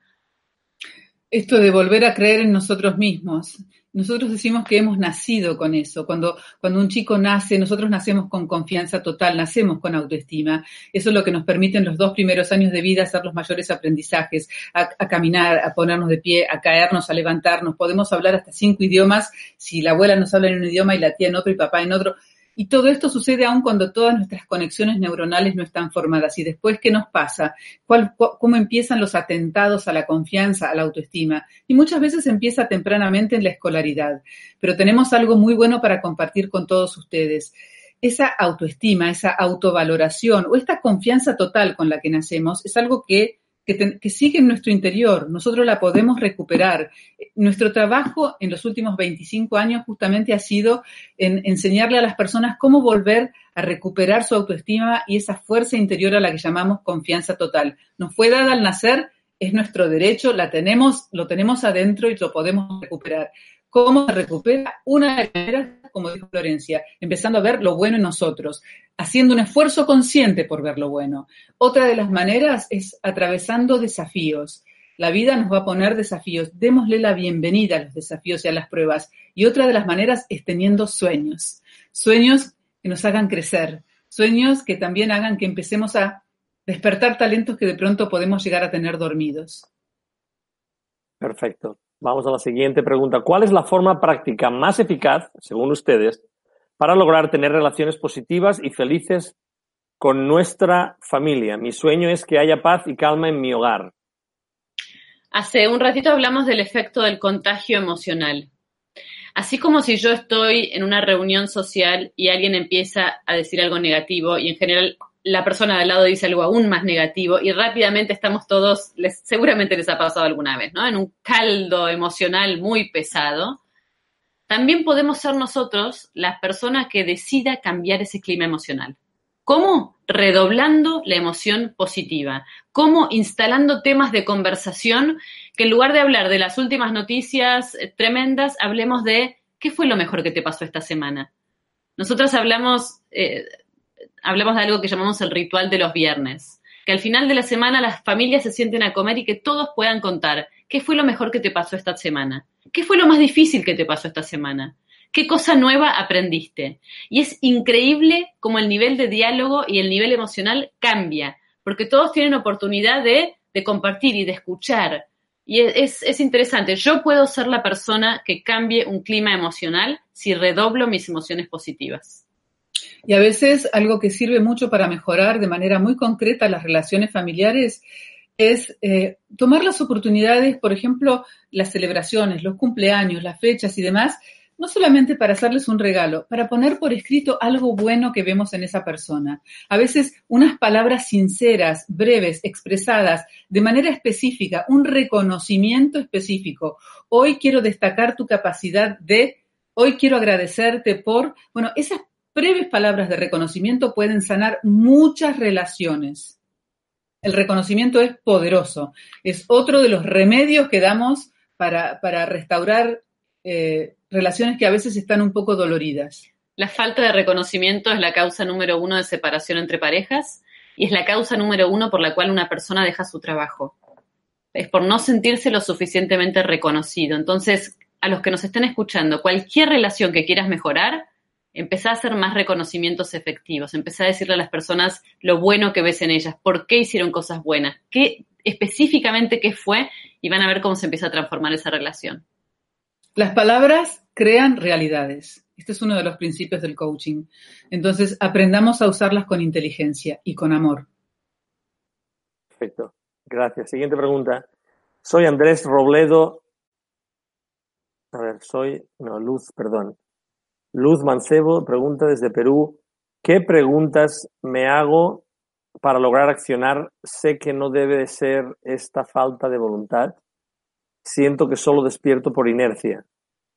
esto de volver a creer en nosotros mismos. Nosotros decimos que hemos nacido con eso. Cuando, cuando un chico nace, nosotros nacemos con confianza total, nacemos con autoestima. Eso es lo que nos permite en los dos primeros años de vida hacer los mayores aprendizajes, a, a caminar, a ponernos de pie, a caernos, a levantarnos. Podemos hablar hasta cinco idiomas si la abuela nos habla en un idioma y la tía en otro y papá en otro. Y todo esto sucede aún cuando todas nuestras conexiones neuronales no están formadas. ¿Y después qué nos pasa? ¿Cuál, ¿Cómo empiezan los atentados a la confianza, a la autoestima? Y muchas veces empieza tempranamente en la escolaridad. Pero tenemos algo muy bueno para compartir con todos ustedes. Esa autoestima, esa autovaloración o esta confianza total con la que nacemos es algo que que, sigue en nuestro interior, nosotros la podemos recuperar. Nuestro trabajo en los últimos 25 años justamente ha sido en enseñarle a las personas cómo volver a recuperar su autoestima y esa fuerza interior a la que llamamos confianza total. Nos fue dada al nacer, es nuestro derecho, la tenemos, lo tenemos adentro y lo podemos recuperar. ¿Cómo se recupera? Una de las maneras, como dijo Florencia, empezando a ver lo bueno en nosotros, haciendo un esfuerzo consciente por ver lo bueno. Otra de las maneras es atravesando desafíos. La vida nos va a poner desafíos. Démosle la bienvenida a los desafíos y a las pruebas. Y otra de las maneras es teniendo sueños. Sueños que nos hagan crecer. Sueños que también hagan que empecemos a despertar talentos que de pronto podemos llegar a tener dormidos. Perfecto. Vamos a la siguiente pregunta. ¿Cuál es la forma práctica más eficaz, según ustedes, para lograr tener relaciones positivas y felices con nuestra familia? Mi sueño es que haya paz y calma en mi hogar. Hace un ratito hablamos del efecto del contagio emocional. Así como si yo estoy en una reunión social y alguien empieza a decir algo negativo y en general la persona de al lado dice algo aún más negativo y rápidamente estamos todos, seguramente les ha pasado alguna vez, ¿no? En un caldo emocional muy pesado. También podemos ser nosotros las personas que decida cambiar ese clima emocional. ¿Cómo? Redoblando la emoción positiva. ¿Cómo? Instalando temas de conversación que en lugar de hablar de las últimas noticias eh, tremendas, hablemos de qué fue lo mejor que te pasó esta semana. Nosotros hablamos, eh, hablamos de algo que llamamos el ritual de los viernes, que al final de la semana las familias se sienten a comer y que todos puedan contar qué fue lo mejor que te pasó esta semana, qué fue lo más difícil que te pasó esta semana, qué cosa nueva aprendiste. Y es increíble cómo el nivel de diálogo y el nivel emocional cambia, porque todos tienen oportunidad de, compartir y de escuchar. Y es, interesante, yo puedo ser la persona que cambie un clima emocional si redoblo mis emociones positivas. Y a veces algo que sirve mucho para mejorar de manera muy concreta las relaciones familiares es eh, tomar las oportunidades, por ejemplo, las celebraciones, los cumpleaños, las fechas y demás, no solamente para hacerles un regalo, para poner por escrito algo bueno que vemos en esa persona. A veces unas palabras sinceras, breves, expresadas de manera específica, un reconocimiento específico. Hoy quiero destacar tu capacidad de, hoy quiero agradecerte por, bueno, esas breves palabras de reconocimiento pueden sanar muchas relaciones. El reconocimiento es poderoso. Es otro de los remedios que damos para, restaurar eh, relaciones que a veces están un poco doloridas. La falta de reconocimiento es la causa número uno de separación entre parejas y es la causa número uno por la cual una persona deja su trabajo. Es por no sentirse lo suficientemente reconocido. Entonces, a los que nos estén escuchando, cualquier relación que quieras mejorar, empezá a hacer más reconocimientos efectivos, empezá a decirle a las personas lo bueno que ves en ellas, por qué hicieron cosas buenas, qué específicamente qué fue y van a ver cómo se empieza a transformar esa relación. Las palabras crean realidades. Este es uno de los principios del coaching. Entonces, aprendamos a usarlas con inteligencia y con amor. Perfecto. Gracias. Siguiente pregunta. Soy Andrés Robledo. A ver, soy. No, Luz, perdón. Luz Mancebo pregunta desde Perú. ¿Qué preguntas me hago para lograr accionar? Sé que no debe de ser esta falta de voluntad. Siento que solo despierto por inercia.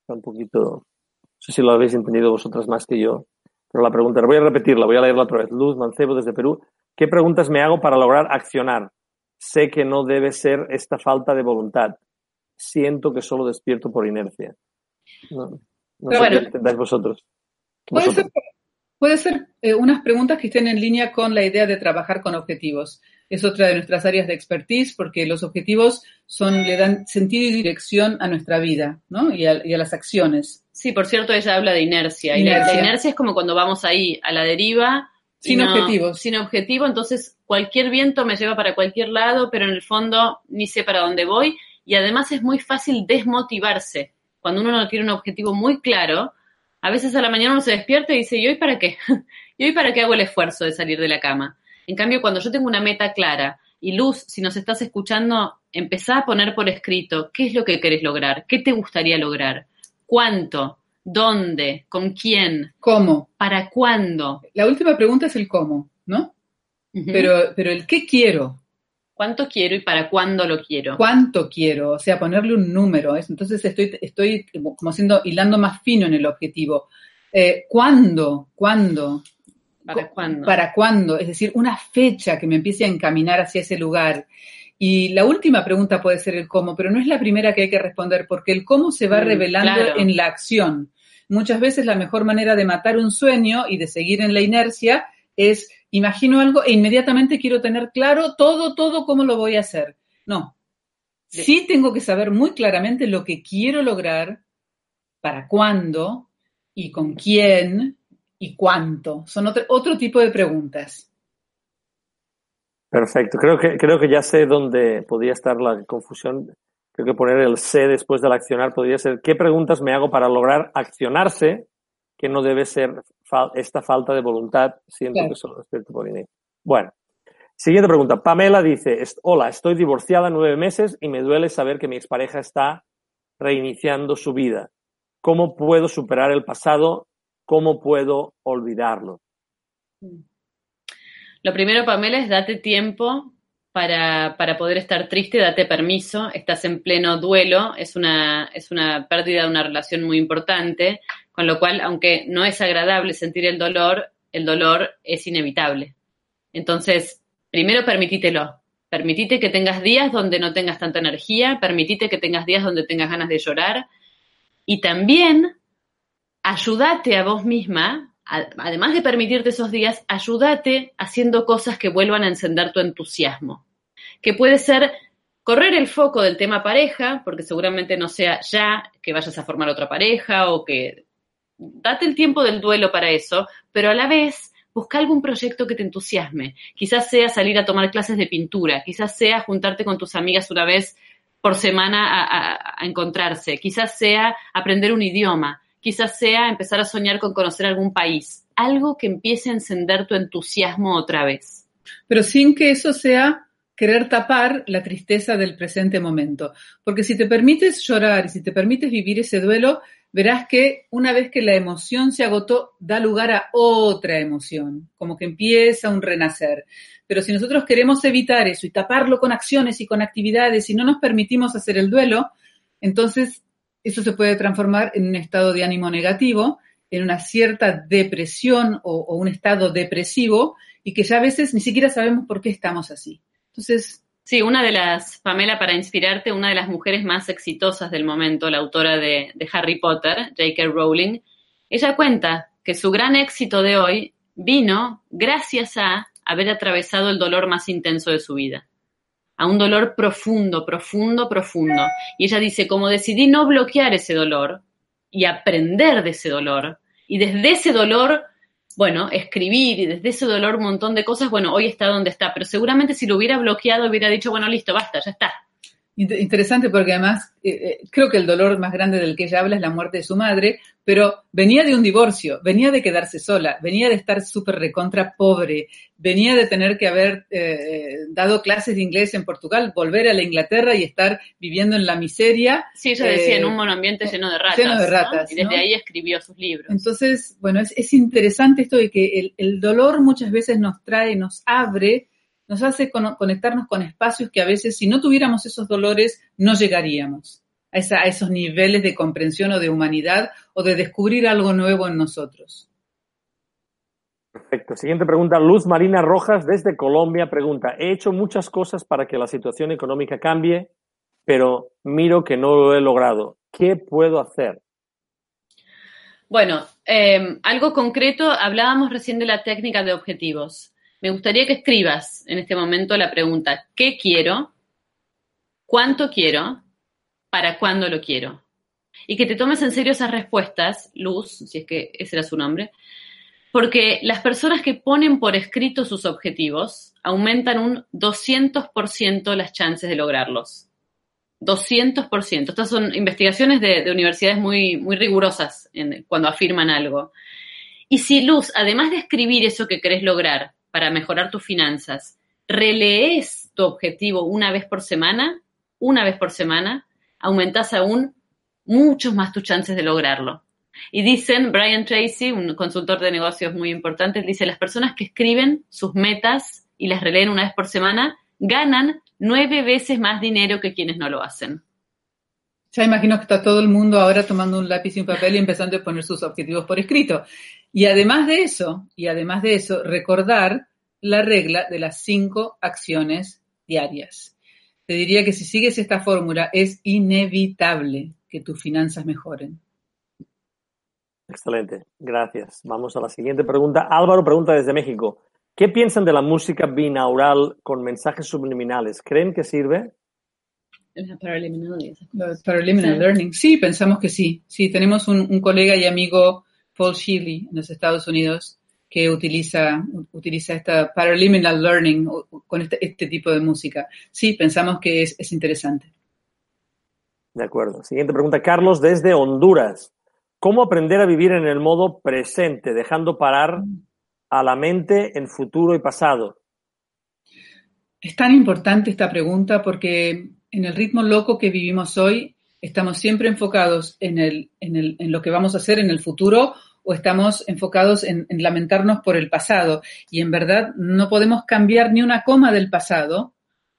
Un poquito. No sé si lo habéis entendido vosotras más que yo. Pero la pregunta, voy a repetirla, voy a leerla otra vez. Luz Mancebo desde Perú. ¿Qué preguntas me hago para lograr accionar? Sé que no debe ser esta falta de voluntad. Siento que solo despierto por inercia. No sé bueno, qué entendáis vosotros. Puede Vosotros. ser, puede ser eh, unas preguntas que estén en línea con la idea de trabajar con objetivos. Es otra de nuestras áreas de expertise porque los objetivos son, le dan sentido y dirección a nuestra vida ¿no? y, a, y a las acciones. Sí, por cierto, ella habla de inercia. Y la- Inercia. la inercia es como cuando vamos ahí a la deriva. Sin objetivos. Sin objetivo, entonces cualquier viento me lleva para cualquier lado, pero en el fondo ni sé para dónde voy. Y además es muy fácil desmotivarse. Cuando uno no tiene un objetivo muy claro, a veces a la mañana uno se despierta y dice, ¿y hoy para qué? ¿Y hoy para qué hago el esfuerzo de salir de la cama? En cambio, cuando yo tengo una meta clara, y Luz, si nos estás escuchando, empezá a poner por escrito qué es lo que querés lograr, qué te gustaría lograr, cuánto, dónde, con quién, ¿Cómo? para cuándo. La última pregunta es el cómo, ¿no? Pero, pero el qué quiero, ¿Cuánto quiero y para cuándo lo quiero? cuánto quiero, o sea, ponerle un número. ¿es? Entonces estoy, estoy como haciendo, hilando más fino en el objetivo. Eh, ¿Cuándo? ¿Cuándo? ¿Para cuándo? ¿Para cuándo? Es decir, una fecha que me empiece a encaminar hacia ese lugar. Y la última pregunta puede ser el cómo, pero no es la primera que hay que responder, porque el cómo se va Mm, revelando claro. en la acción. Muchas veces la mejor manera de matar un sueño y de seguir en la inercia es imagino algo e inmediatamente quiero tener claro todo, todo cómo lo voy a hacer. No. Sí tengo que saber muy claramente lo que quiero lograr, para cuándo y con quién y cuánto. Son otro, otro tipo de preguntas. Perfecto. Creo que, creo que ya sé dónde podría estar la confusión. Creo que poner el sé después del accionar podría ser ¿qué preguntas me hago para lograr accionarse? Que no debe ser fal- esta falta de voluntad. Siento Claro. que solo despierto por. Bueno, siguiente pregunta. Pamela dice, hola, estoy divorciada nueve meses y me duele saber que mi expareja está reiniciando su vida. ¿Cómo puedo superar el pasado? ¿Cómo puedo olvidarlo? Lo primero, Pamela, es date tiempo para, para poder estar triste, date permiso, estás en pleno duelo, es una, es una pérdida de una relación muy importante, con lo cual, aunque no es agradable sentir el dolor, el dolor es inevitable. Entonces, primero permitítelo. Permitite que tengas días donde no tengas tanta energía, permitite que tengas días donde tengas ganas de llorar y también ayúdate a vos misma, además de permitirte esos días, ayúdate haciendo cosas que vuelvan a encender tu entusiasmo. Que puede ser correr el foco del tema pareja, porque seguramente no sea ya que vayas a formar otra pareja o que date el tiempo del duelo para eso, pero a la vez busca algún proyecto que te entusiasme. Quizás sea salir a tomar clases de pintura, quizás sea juntarte con tus amigas una vez por semana a, a- encontrarse, quizás sea aprender un idioma, quizás sea empezar a soñar con conocer algún país, algo que empiece a encender tu entusiasmo otra vez. pero sin que eso sea querer tapar la tristeza del presente momento. Porque si te permites llorar y si te permites vivir ese duelo, verás que una vez que la emoción se agotó, da lugar a otra emoción, como que empieza un renacer. Pero si nosotros queremos evitar eso y taparlo con acciones y con actividades y no nos permitimos hacer el duelo, entonces eso se puede transformar en un estado de ánimo negativo, en una cierta depresión o, un estado depresivo y que ya a veces ni siquiera sabemos por qué estamos así. Entonces, Sí, una de las, Pamela, para inspirarte, una de las mujeres más exitosas del momento, la autora de Harry Potter, J.K. Rowling, ella cuenta que su gran éxito de hoy vino gracias a haber atravesado el dolor más intenso de su vida. A un dolor profundo, profundo, profundo. Y ella dice, como decidí no bloquear ese dolor y aprender de ese dolor, y desde ese dolor, bueno, escribir y desde ese dolor un montón de cosas, bueno, hoy está donde está, pero seguramente si lo hubiera bloqueado hubiera dicho, bueno, listo, basta, ya está, Interesante porque además eh, eh, creo que el dolor más grande del que ella habla es la muerte de su madre, pero venía de un divorcio, venía de quedarse sola, venía de estar súper recontra pobre, venía de tener que haber eh, dado clases de inglés en Portugal, volver a la Inglaterra y estar viviendo en la miseria. Sí, ella decía, en un monoambiente lleno de ratas. Lleno de ratas. Y desde ahí escribió sus libros. Entonces, bueno, es, es interesante esto de que el, el dolor muchas veces nos trae, nos abre nos hace conectarnos con espacios que a veces si no tuviéramos esos dolores no llegaríamos a, esos niveles de comprensión o de humanidad o de descubrir algo nuevo en nosotros. Perfecto. Siguiente pregunta. Luz Marina Rojas desde Colombia pregunta, he hecho muchas cosas para que la situación económica cambie, pero miro que no lo he logrado. ¿Qué puedo hacer? Bueno, eh, algo concreto, hablábamos recién de la técnica de objetivos me gustaría que escribas en este momento la pregunta, ¿qué quiero? ¿Cuánto quiero? ¿Para cuándo lo quiero? Y que te tomes en serio esas respuestas, Luz, si es que ese era su nombre, porque las personas que ponen por escrito sus objetivos aumentan un 200% las chances de lograrlos. 200%. Estas son investigaciones de, universidades muy, muy rigurosas cuando afirman algo. Y si Luz, además de escribir eso que querés lograr, para mejorar tus finanzas, relees tu objetivo una vez por semana, una vez por semana, aumentas aún muchos más tus chances de lograrlo. Y dicen, Brian Tracy, un consultor de negocios muy importante, dice, las personas que escriben sus metas y las releen una vez por semana ganan nueve veces más dinero que quienes no lo hacen. Ya imagino que está todo el mundo ahora tomando un lápiz y un papel y empezando a poner sus objetivos por escrito. Y además de eso, y además de eso, recordar la regla de las cinco acciones diarias. Te diría que si sigues esta fórmula es inevitable que tus finanzas mejoren. Excelente, gracias. Vamos a la siguiente pregunta. Álvaro pregunta desde México. ¿Qué piensan de la música binaural con mensajes subliminales? ¿Creen que sirve? Paraliminal learning. Sí, pensamos que sí. Sí, tenemos un, colega y amigo, Paul Shealy, en los Estados Unidos, que utiliza, utiliza esta paraliminal learning con este, este, tipo de música. Sí, pensamos que es, es interesante. De acuerdo. Siguiente pregunta. Carlos, desde Honduras. ¿Cómo aprender a vivir en el modo presente, dejando parar a la mente en futuro y pasado? Es tan importante esta pregunta porque en el ritmo loco que vivimos hoy, estamos siempre enfocados en, el, en, el, en lo que vamos a hacer en el futuro o estamos enfocados en, en, lamentarnos por el pasado. Y en verdad no podemos cambiar ni una coma del pasado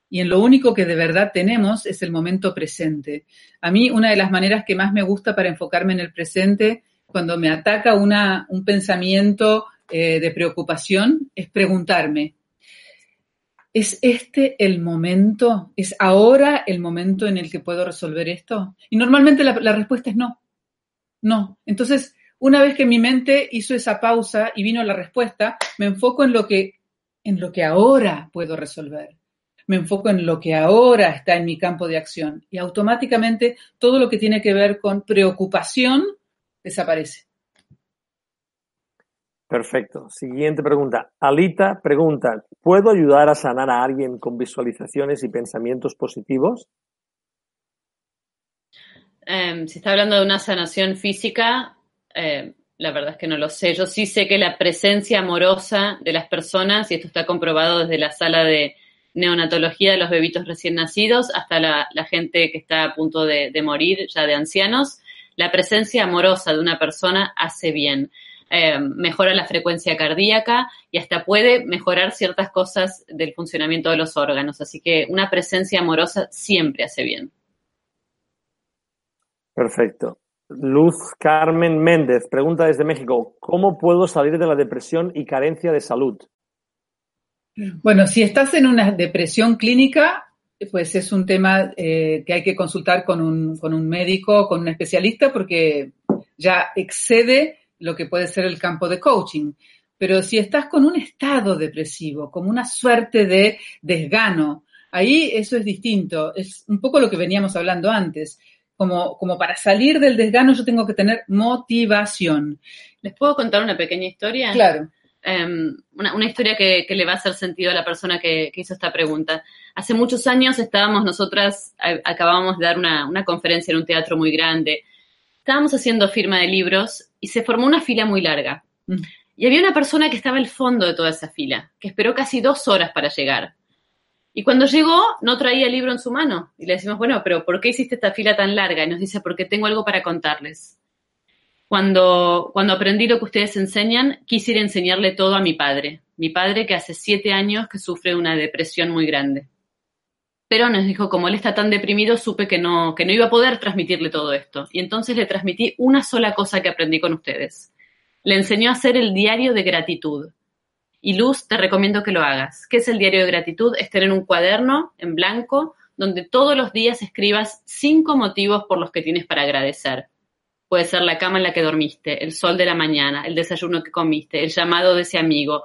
y en lo único que de verdad tenemos es el momento presente. A mí una de las maneras que más me gusta para enfocarme en el presente, cuando me ataca una, un pensamiento eh, de preocupación, es preguntarme, ¿Es este el momento? ¿Es ahora el momento en el que puedo resolver esto? Y normalmente la, respuesta es no. No. Entonces, una vez que mi mente hizo esa pausa y vino la respuesta, me enfoco en lo que, en lo que ahora puedo resolver. Me enfoco en lo que ahora está en mi campo de acción. Y automáticamente todo lo que tiene que ver con preocupación desaparece. Perfecto. Siguiente pregunta. Alita pregunta, ¿puedo ayudar a sanar a alguien con visualizaciones y pensamientos positivos? Em, si está hablando de una sanación física, eh, la verdad es que no lo sé. Yo sí sé que la presencia amorosa de las personas, y esto está comprobado desde la sala de neonatología de los bebitos recién nacidos hasta la, gente que está a punto de morir, ya de ancianos, la presencia amorosa de una persona hace bien. Eh, mejora la frecuencia cardíaca y hasta puede mejorar ciertas cosas del funcionamiento de los órganos. Así que una presencia amorosa siempre hace bien. Perfecto. Luz Carmen Méndez pregunta desde México, ¿cómo puedo salir de la depresión y carencia de salud? Bueno, si estás en una depresión clínica, pues es un tema eh, que hay que consultar con un, con un médico, con un especialista, porque ya excede lo que puede ser el campo de coaching. Pero si estás con un estado depresivo, como una suerte de desgano, Ahí eso es distinto, es un poco lo que veníamos hablando antes. Como, como para salir del desgano yo tengo que tener motivación. ¿Les puedo contar una pequeña historia? Claro. Um, una, una, historia que, que, le va a hacer sentido a la persona que, que, hizo esta pregunta. Hace muchos años estábamos nosotras, a, acabábamos de dar una, una, conferencia en un teatro muy grande. Estábamos haciendo firma de libros y se formó una fila muy larga. Mm. Y había una persona que estaba al fondo de toda esa fila, que esperó casi dos horas para llegar. Y cuando llegó, no traía el libro en su mano. Y le decimos, bueno, pero ¿por qué hiciste esta fila tan larga? Y nos dice, porque tengo algo para contarles. Cuando, cuando aprendí lo que ustedes enseñan, quisiera enseñarle todo a mi padre. Mi padre que hace siete años que sufre una depresión muy grande. Pero nos dijo, como él está tan deprimido, supe que no, que no iba a poder transmitirle todo esto. Y entonces le transmití una sola cosa que aprendí con ustedes. Le enseñó a hacer el diario de gratitud. Y Luz, te recomiendo que lo hagas. ¿Qué es el diario de gratitud? Es tener un cuaderno en blanco donde todos los días escribas cinco motivos por los que tienes para agradecer. Puede ser la cama en la que dormiste, el sol de la mañana, el desayuno que comiste, el llamado de ese amigo,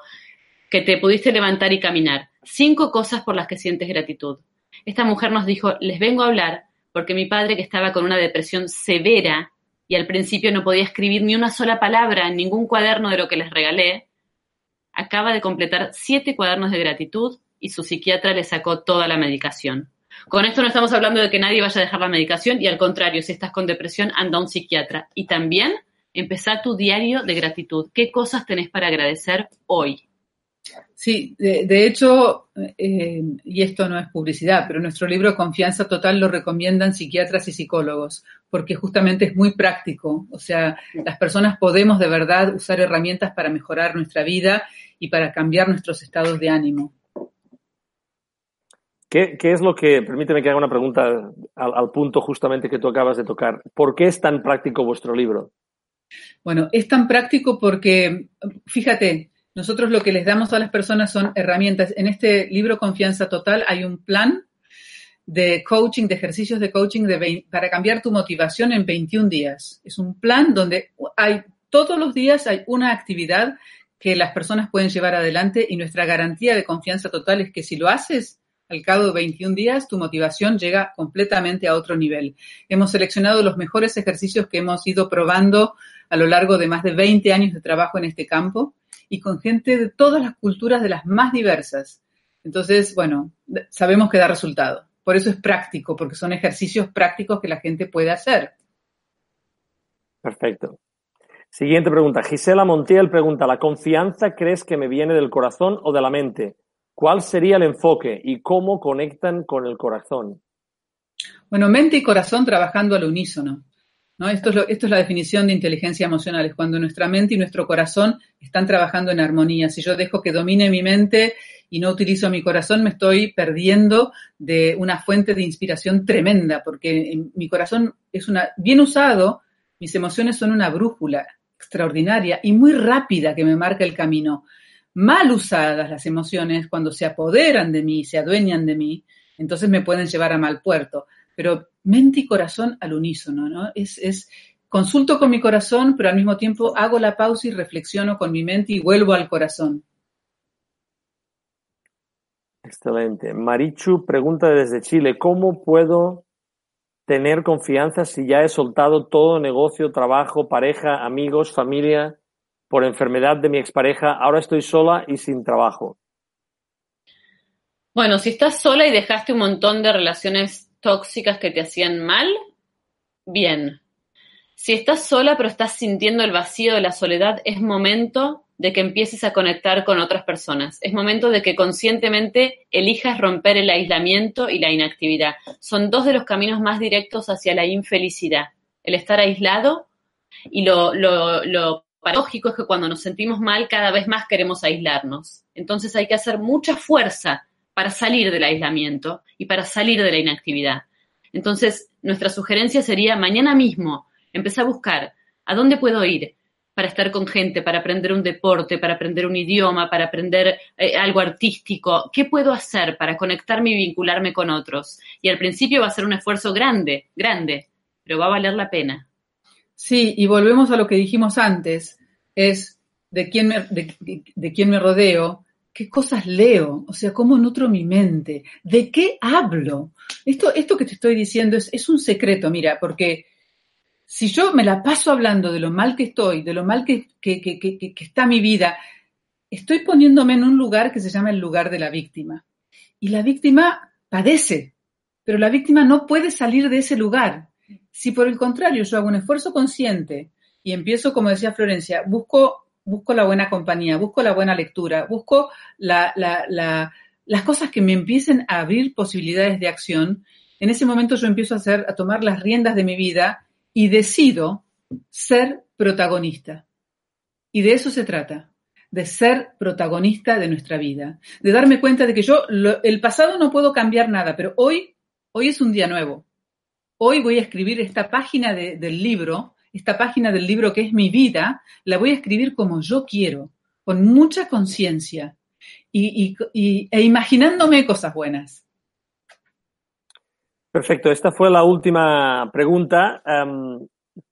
que te pudiste levantar y caminar. Cinco cosas por las que sientes gratitud. Esta mujer nos dijo, les vengo a hablar porque mi padre que estaba con una depresión severa y al principio no podía escribir ni una sola palabra en ningún cuaderno de lo que les regalé, acaba de completar siete cuadernos de gratitud y su psiquiatra le sacó toda la medicación. Con esto no estamos hablando de que nadie vaya a dejar la medicación y al contrario, si estás con depresión, anda a un psiquiatra. Y también empezar tu diario de gratitud. ¿Qué cosas tenés para agradecer hoy? Sí, de, de hecho, eh, y esto no es publicidad, pero nuestro libro Confianza Total lo recomiendan psiquiatras y psicólogos, porque justamente es muy práctico. O sea, las personas podemos de verdad usar herramientas para mejorar nuestra vida y para cambiar nuestros estados de ánimo. ¿Qué, ¿Qué, es lo que, permíteme que haga una pregunta al, al, punto justamente que tú acabas de tocar? ¿Por qué es tan práctico vuestro libro? Bueno, es tan práctico porque, fíjate, nosotros lo que les damos a las personas son herramientas. En este libro Confianza Total hay un plan de coaching, de ejercicios de coaching de 20, para cambiar tu motivación en 21 días. Es un plan donde hay todos los días hay una actividad que las personas pueden llevar adelante y nuestra garantía de confianza total es que si lo haces, al cabo de 21 días, tu motivación llega completamente a otro nivel. Hemos seleccionado los mejores ejercicios que hemos ido probando a lo largo de más de 20 años de trabajo en este campo y con gente de todas las culturas, de las más diversas. Entonces, bueno, sabemos que da resultado. Por eso es práctico, porque son ejercicios prácticos que la gente puede hacer. Perfecto. Siguiente pregunta. Gisela Montiel pregunta, ¿la confianza crees que me viene del corazón o de la mente? ¿Cuál sería el enfoque y cómo conectan con el corazón? Bueno, mente y corazón trabajando al unísono. Esto, es esto es la definición de inteligencia emocional, es cuando nuestra mente y nuestro corazón están trabajando en armonía. Si yo dejo que domine mi mente y no utilizo mi corazón, me estoy perdiendo de una fuente de inspiración tremenda, porque mi corazón es una, bien usado, mis emociones son una brújula extraordinaria y muy rápida que me marca el camino mal usadas las emociones, cuando se apoderan de mí, se adueñan de mí, entonces me pueden llevar a mal puerto. Pero mente y corazón al unísono, ¿no? Es, es, consulto con mi corazón, pero al mismo tiempo hago la pausa y reflexiono con mi mente y vuelvo al corazón. Excelente. Marichu pregunta desde Chile, ¿cómo puedo tener confianza si ya he soltado todo negocio, trabajo, pareja, amigos, familia? por enfermedad de mi expareja, ahora estoy sola y sin trabajo. Bueno, si estás sola y dejaste un montón de relaciones tóxicas que te hacían mal, bien. Si estás sola pero estás sintiendo el vacío de la soledad, es momento de que empieces a conectar con otras personas. Es momento de que conscientemente elijas romper el aislamiento y la inactividad. Son dos de los caminos más directos hacia la infelicidad. El estar aislado y lo, lo, paradójico es que cuando nos sentimos mal cada vez más queremos aislarnos. Entonces hay que hacer mucha fuerza para salir del aislamiento y para salir de la inactividad. Entonces, nuestra sugerencia sería mañana mismo empezar a buscar a dónde puedo ir para estar con gente, para aprender un deporte, para aprender un idioma, para aprender eh, algo artístico. ¿Qué puedo hacer para conectarme y vincularme con otros? Y al principio va a ser un esfuerzo grande, grande, pero va a valer la pena. Sí, y volvemos a lo que dijimos antes, es de quién me, de, de quién me rodeo, qué cosas leo, o sea, cómo nutro mi mente, de qué hablo. Esto, esto que te estoy diciendo es, un secreto, mira, porque si yo me la paso hablando de lo mal que estoy, de lo mal que, que, está mi vida, estoy poniéndome en un lugar que se llama el lugar de la víctima. Y la víctima padece, pero la víctima no puede salir de ese lugar. Si por el contrario yo hago un esfuerzo consciente y empiezo, como decía Florencia, busco busco la buena compañía, busco la buena lectura, busco la, las cosas que me empiecen a abrir posibilidades de acción, en ese momento yo empiezo a, hacer, a tomar las riendas de mi vida y decido ser protagonista. Y de eso se trata, de ser protagonista de nuestra vida, de darme cuenta de que yo, el pasado no puedo cambiar nada, pero hoy, hoy es un día nuevo. Hoy voy a escribir esta página del libro esta página del libro que es mi vida, la voy a escribir como yo quiero, con mucha conciencia y, e imaginándome cosas buenas. Perfecto, esta fue la última pregunta. Em,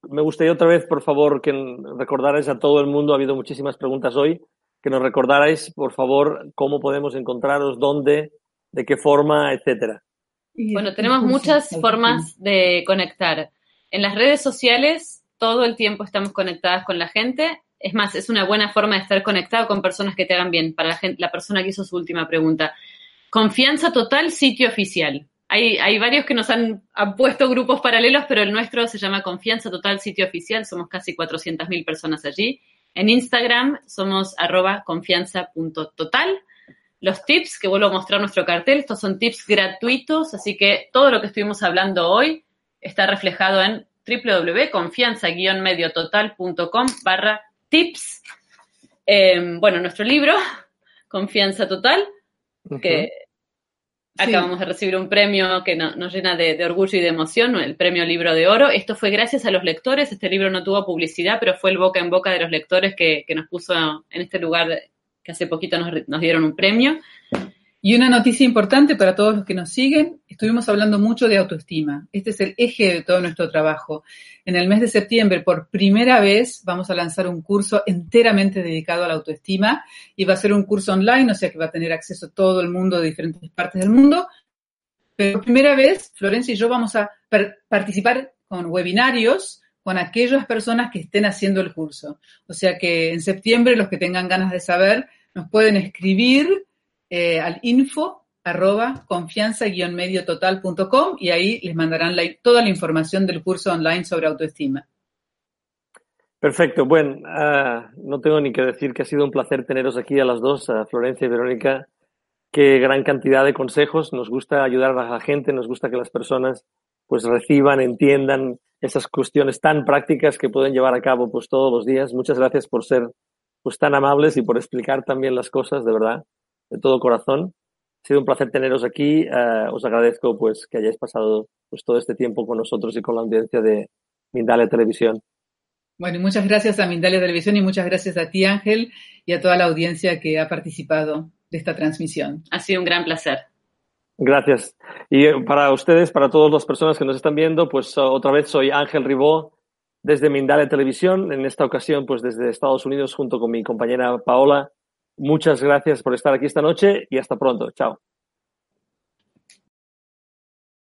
me gustaría otra vez, por favor, que recordarais a todo el mundo, ha habido muchísimas preguntas hoy, que nos recordarais, por favor, cómo podemos encontraros, dónde, de qué forma, etcétera. Bueno, tenemos muchas formas de conectar. En las redes sociales todo el tiempo estamos conectadas con la gente. Es más, es una buena forma de estar conectado con personas que te hagan bien. Para la, gente, la persona que hizo su última pregunta. Confianza total, sitio oficial. Hay, hay varios que nos han, puesto grupos paralelos, pero el nuestro se llama Confianza Total Sitio Oficial. Somos casi 400.000 personas allí. En Instagram somos arroba confianza.total. Los tips, que vuelvo a mostrar nuestro cartel, estos son tips gratuitos, así que todo lo que estuvimos hablando hoy está reflejado en www.confianza-mediototal.com barra tips. Em, bueno, nuestro libro, Confianza Total, que acabamos de recibir un premio que nos llena de, orgullo y de emoción, el premio Libro de Oro. Esto fue gracias a los lectores, este libro no tuvo publicidad, pero fue el boca en boca de los lectores que, nos puso en este lugar que hace poquito nos dieron un premio. Y una noticia importante para todos los que nos siguen, estuvimos hablando mucho de autoestima. Este es el eje de todo nuestro trabajo. En el mes de septiembre, por primera vez, vamos a lanzar un curso enteramente dedicado a la autoestima y va a ser un curso online, o sea que va a tener acceso todo el mundo de diferentes partes del mundo. Pero por primera vez, Florencia y yo vamos a participar con webinarios con aquellas personas que estén haciendo el curso. O sea que en septiembre, los que tengan ganas de saber, nos pueden escribir eh, al info arroba confianza-mediototal.com y ahí les mandarán toda la información del curso online sobre autoestima. Perfecto. Bueno, ah, no tengo ni que decir que ha sido un placer teneros aquí a las dos, a Florencia y Verónica. Qué gran cantidad de consejos. Nos gusta ayudar a la gente, nos gusta que las personas pues reciban, entiendan esas cuestiones tan prácticas que pueden llevar a cabo pues todos los días. Muchas gracias por ser pues tan amables y por explicar también las cosas, de verdad de todo corazón. Ha sido un placer teneros aquí. Eh, os agradezco pues que hayáis pasado pues todo este tiempo con nosotros y con la audiencia de Mindalia Televisión. Bueno, muchas gracias a Mindalia Televisión y muchas gracias a ti, Ángel, y a toda la audiencia que ha participado de esta transmisión. Ha sido un gran placer. Gracias. Y eh, para ustedes, para todas las personas que nos están viendo, pues otra vez soy Ángel Ribó desde Mindalia Televisión, en esta ocasión pues desde Estados Unidos junto con mi compañera Paola Muchas gracias por estar aquí esta noche y hasta pronto. Chao.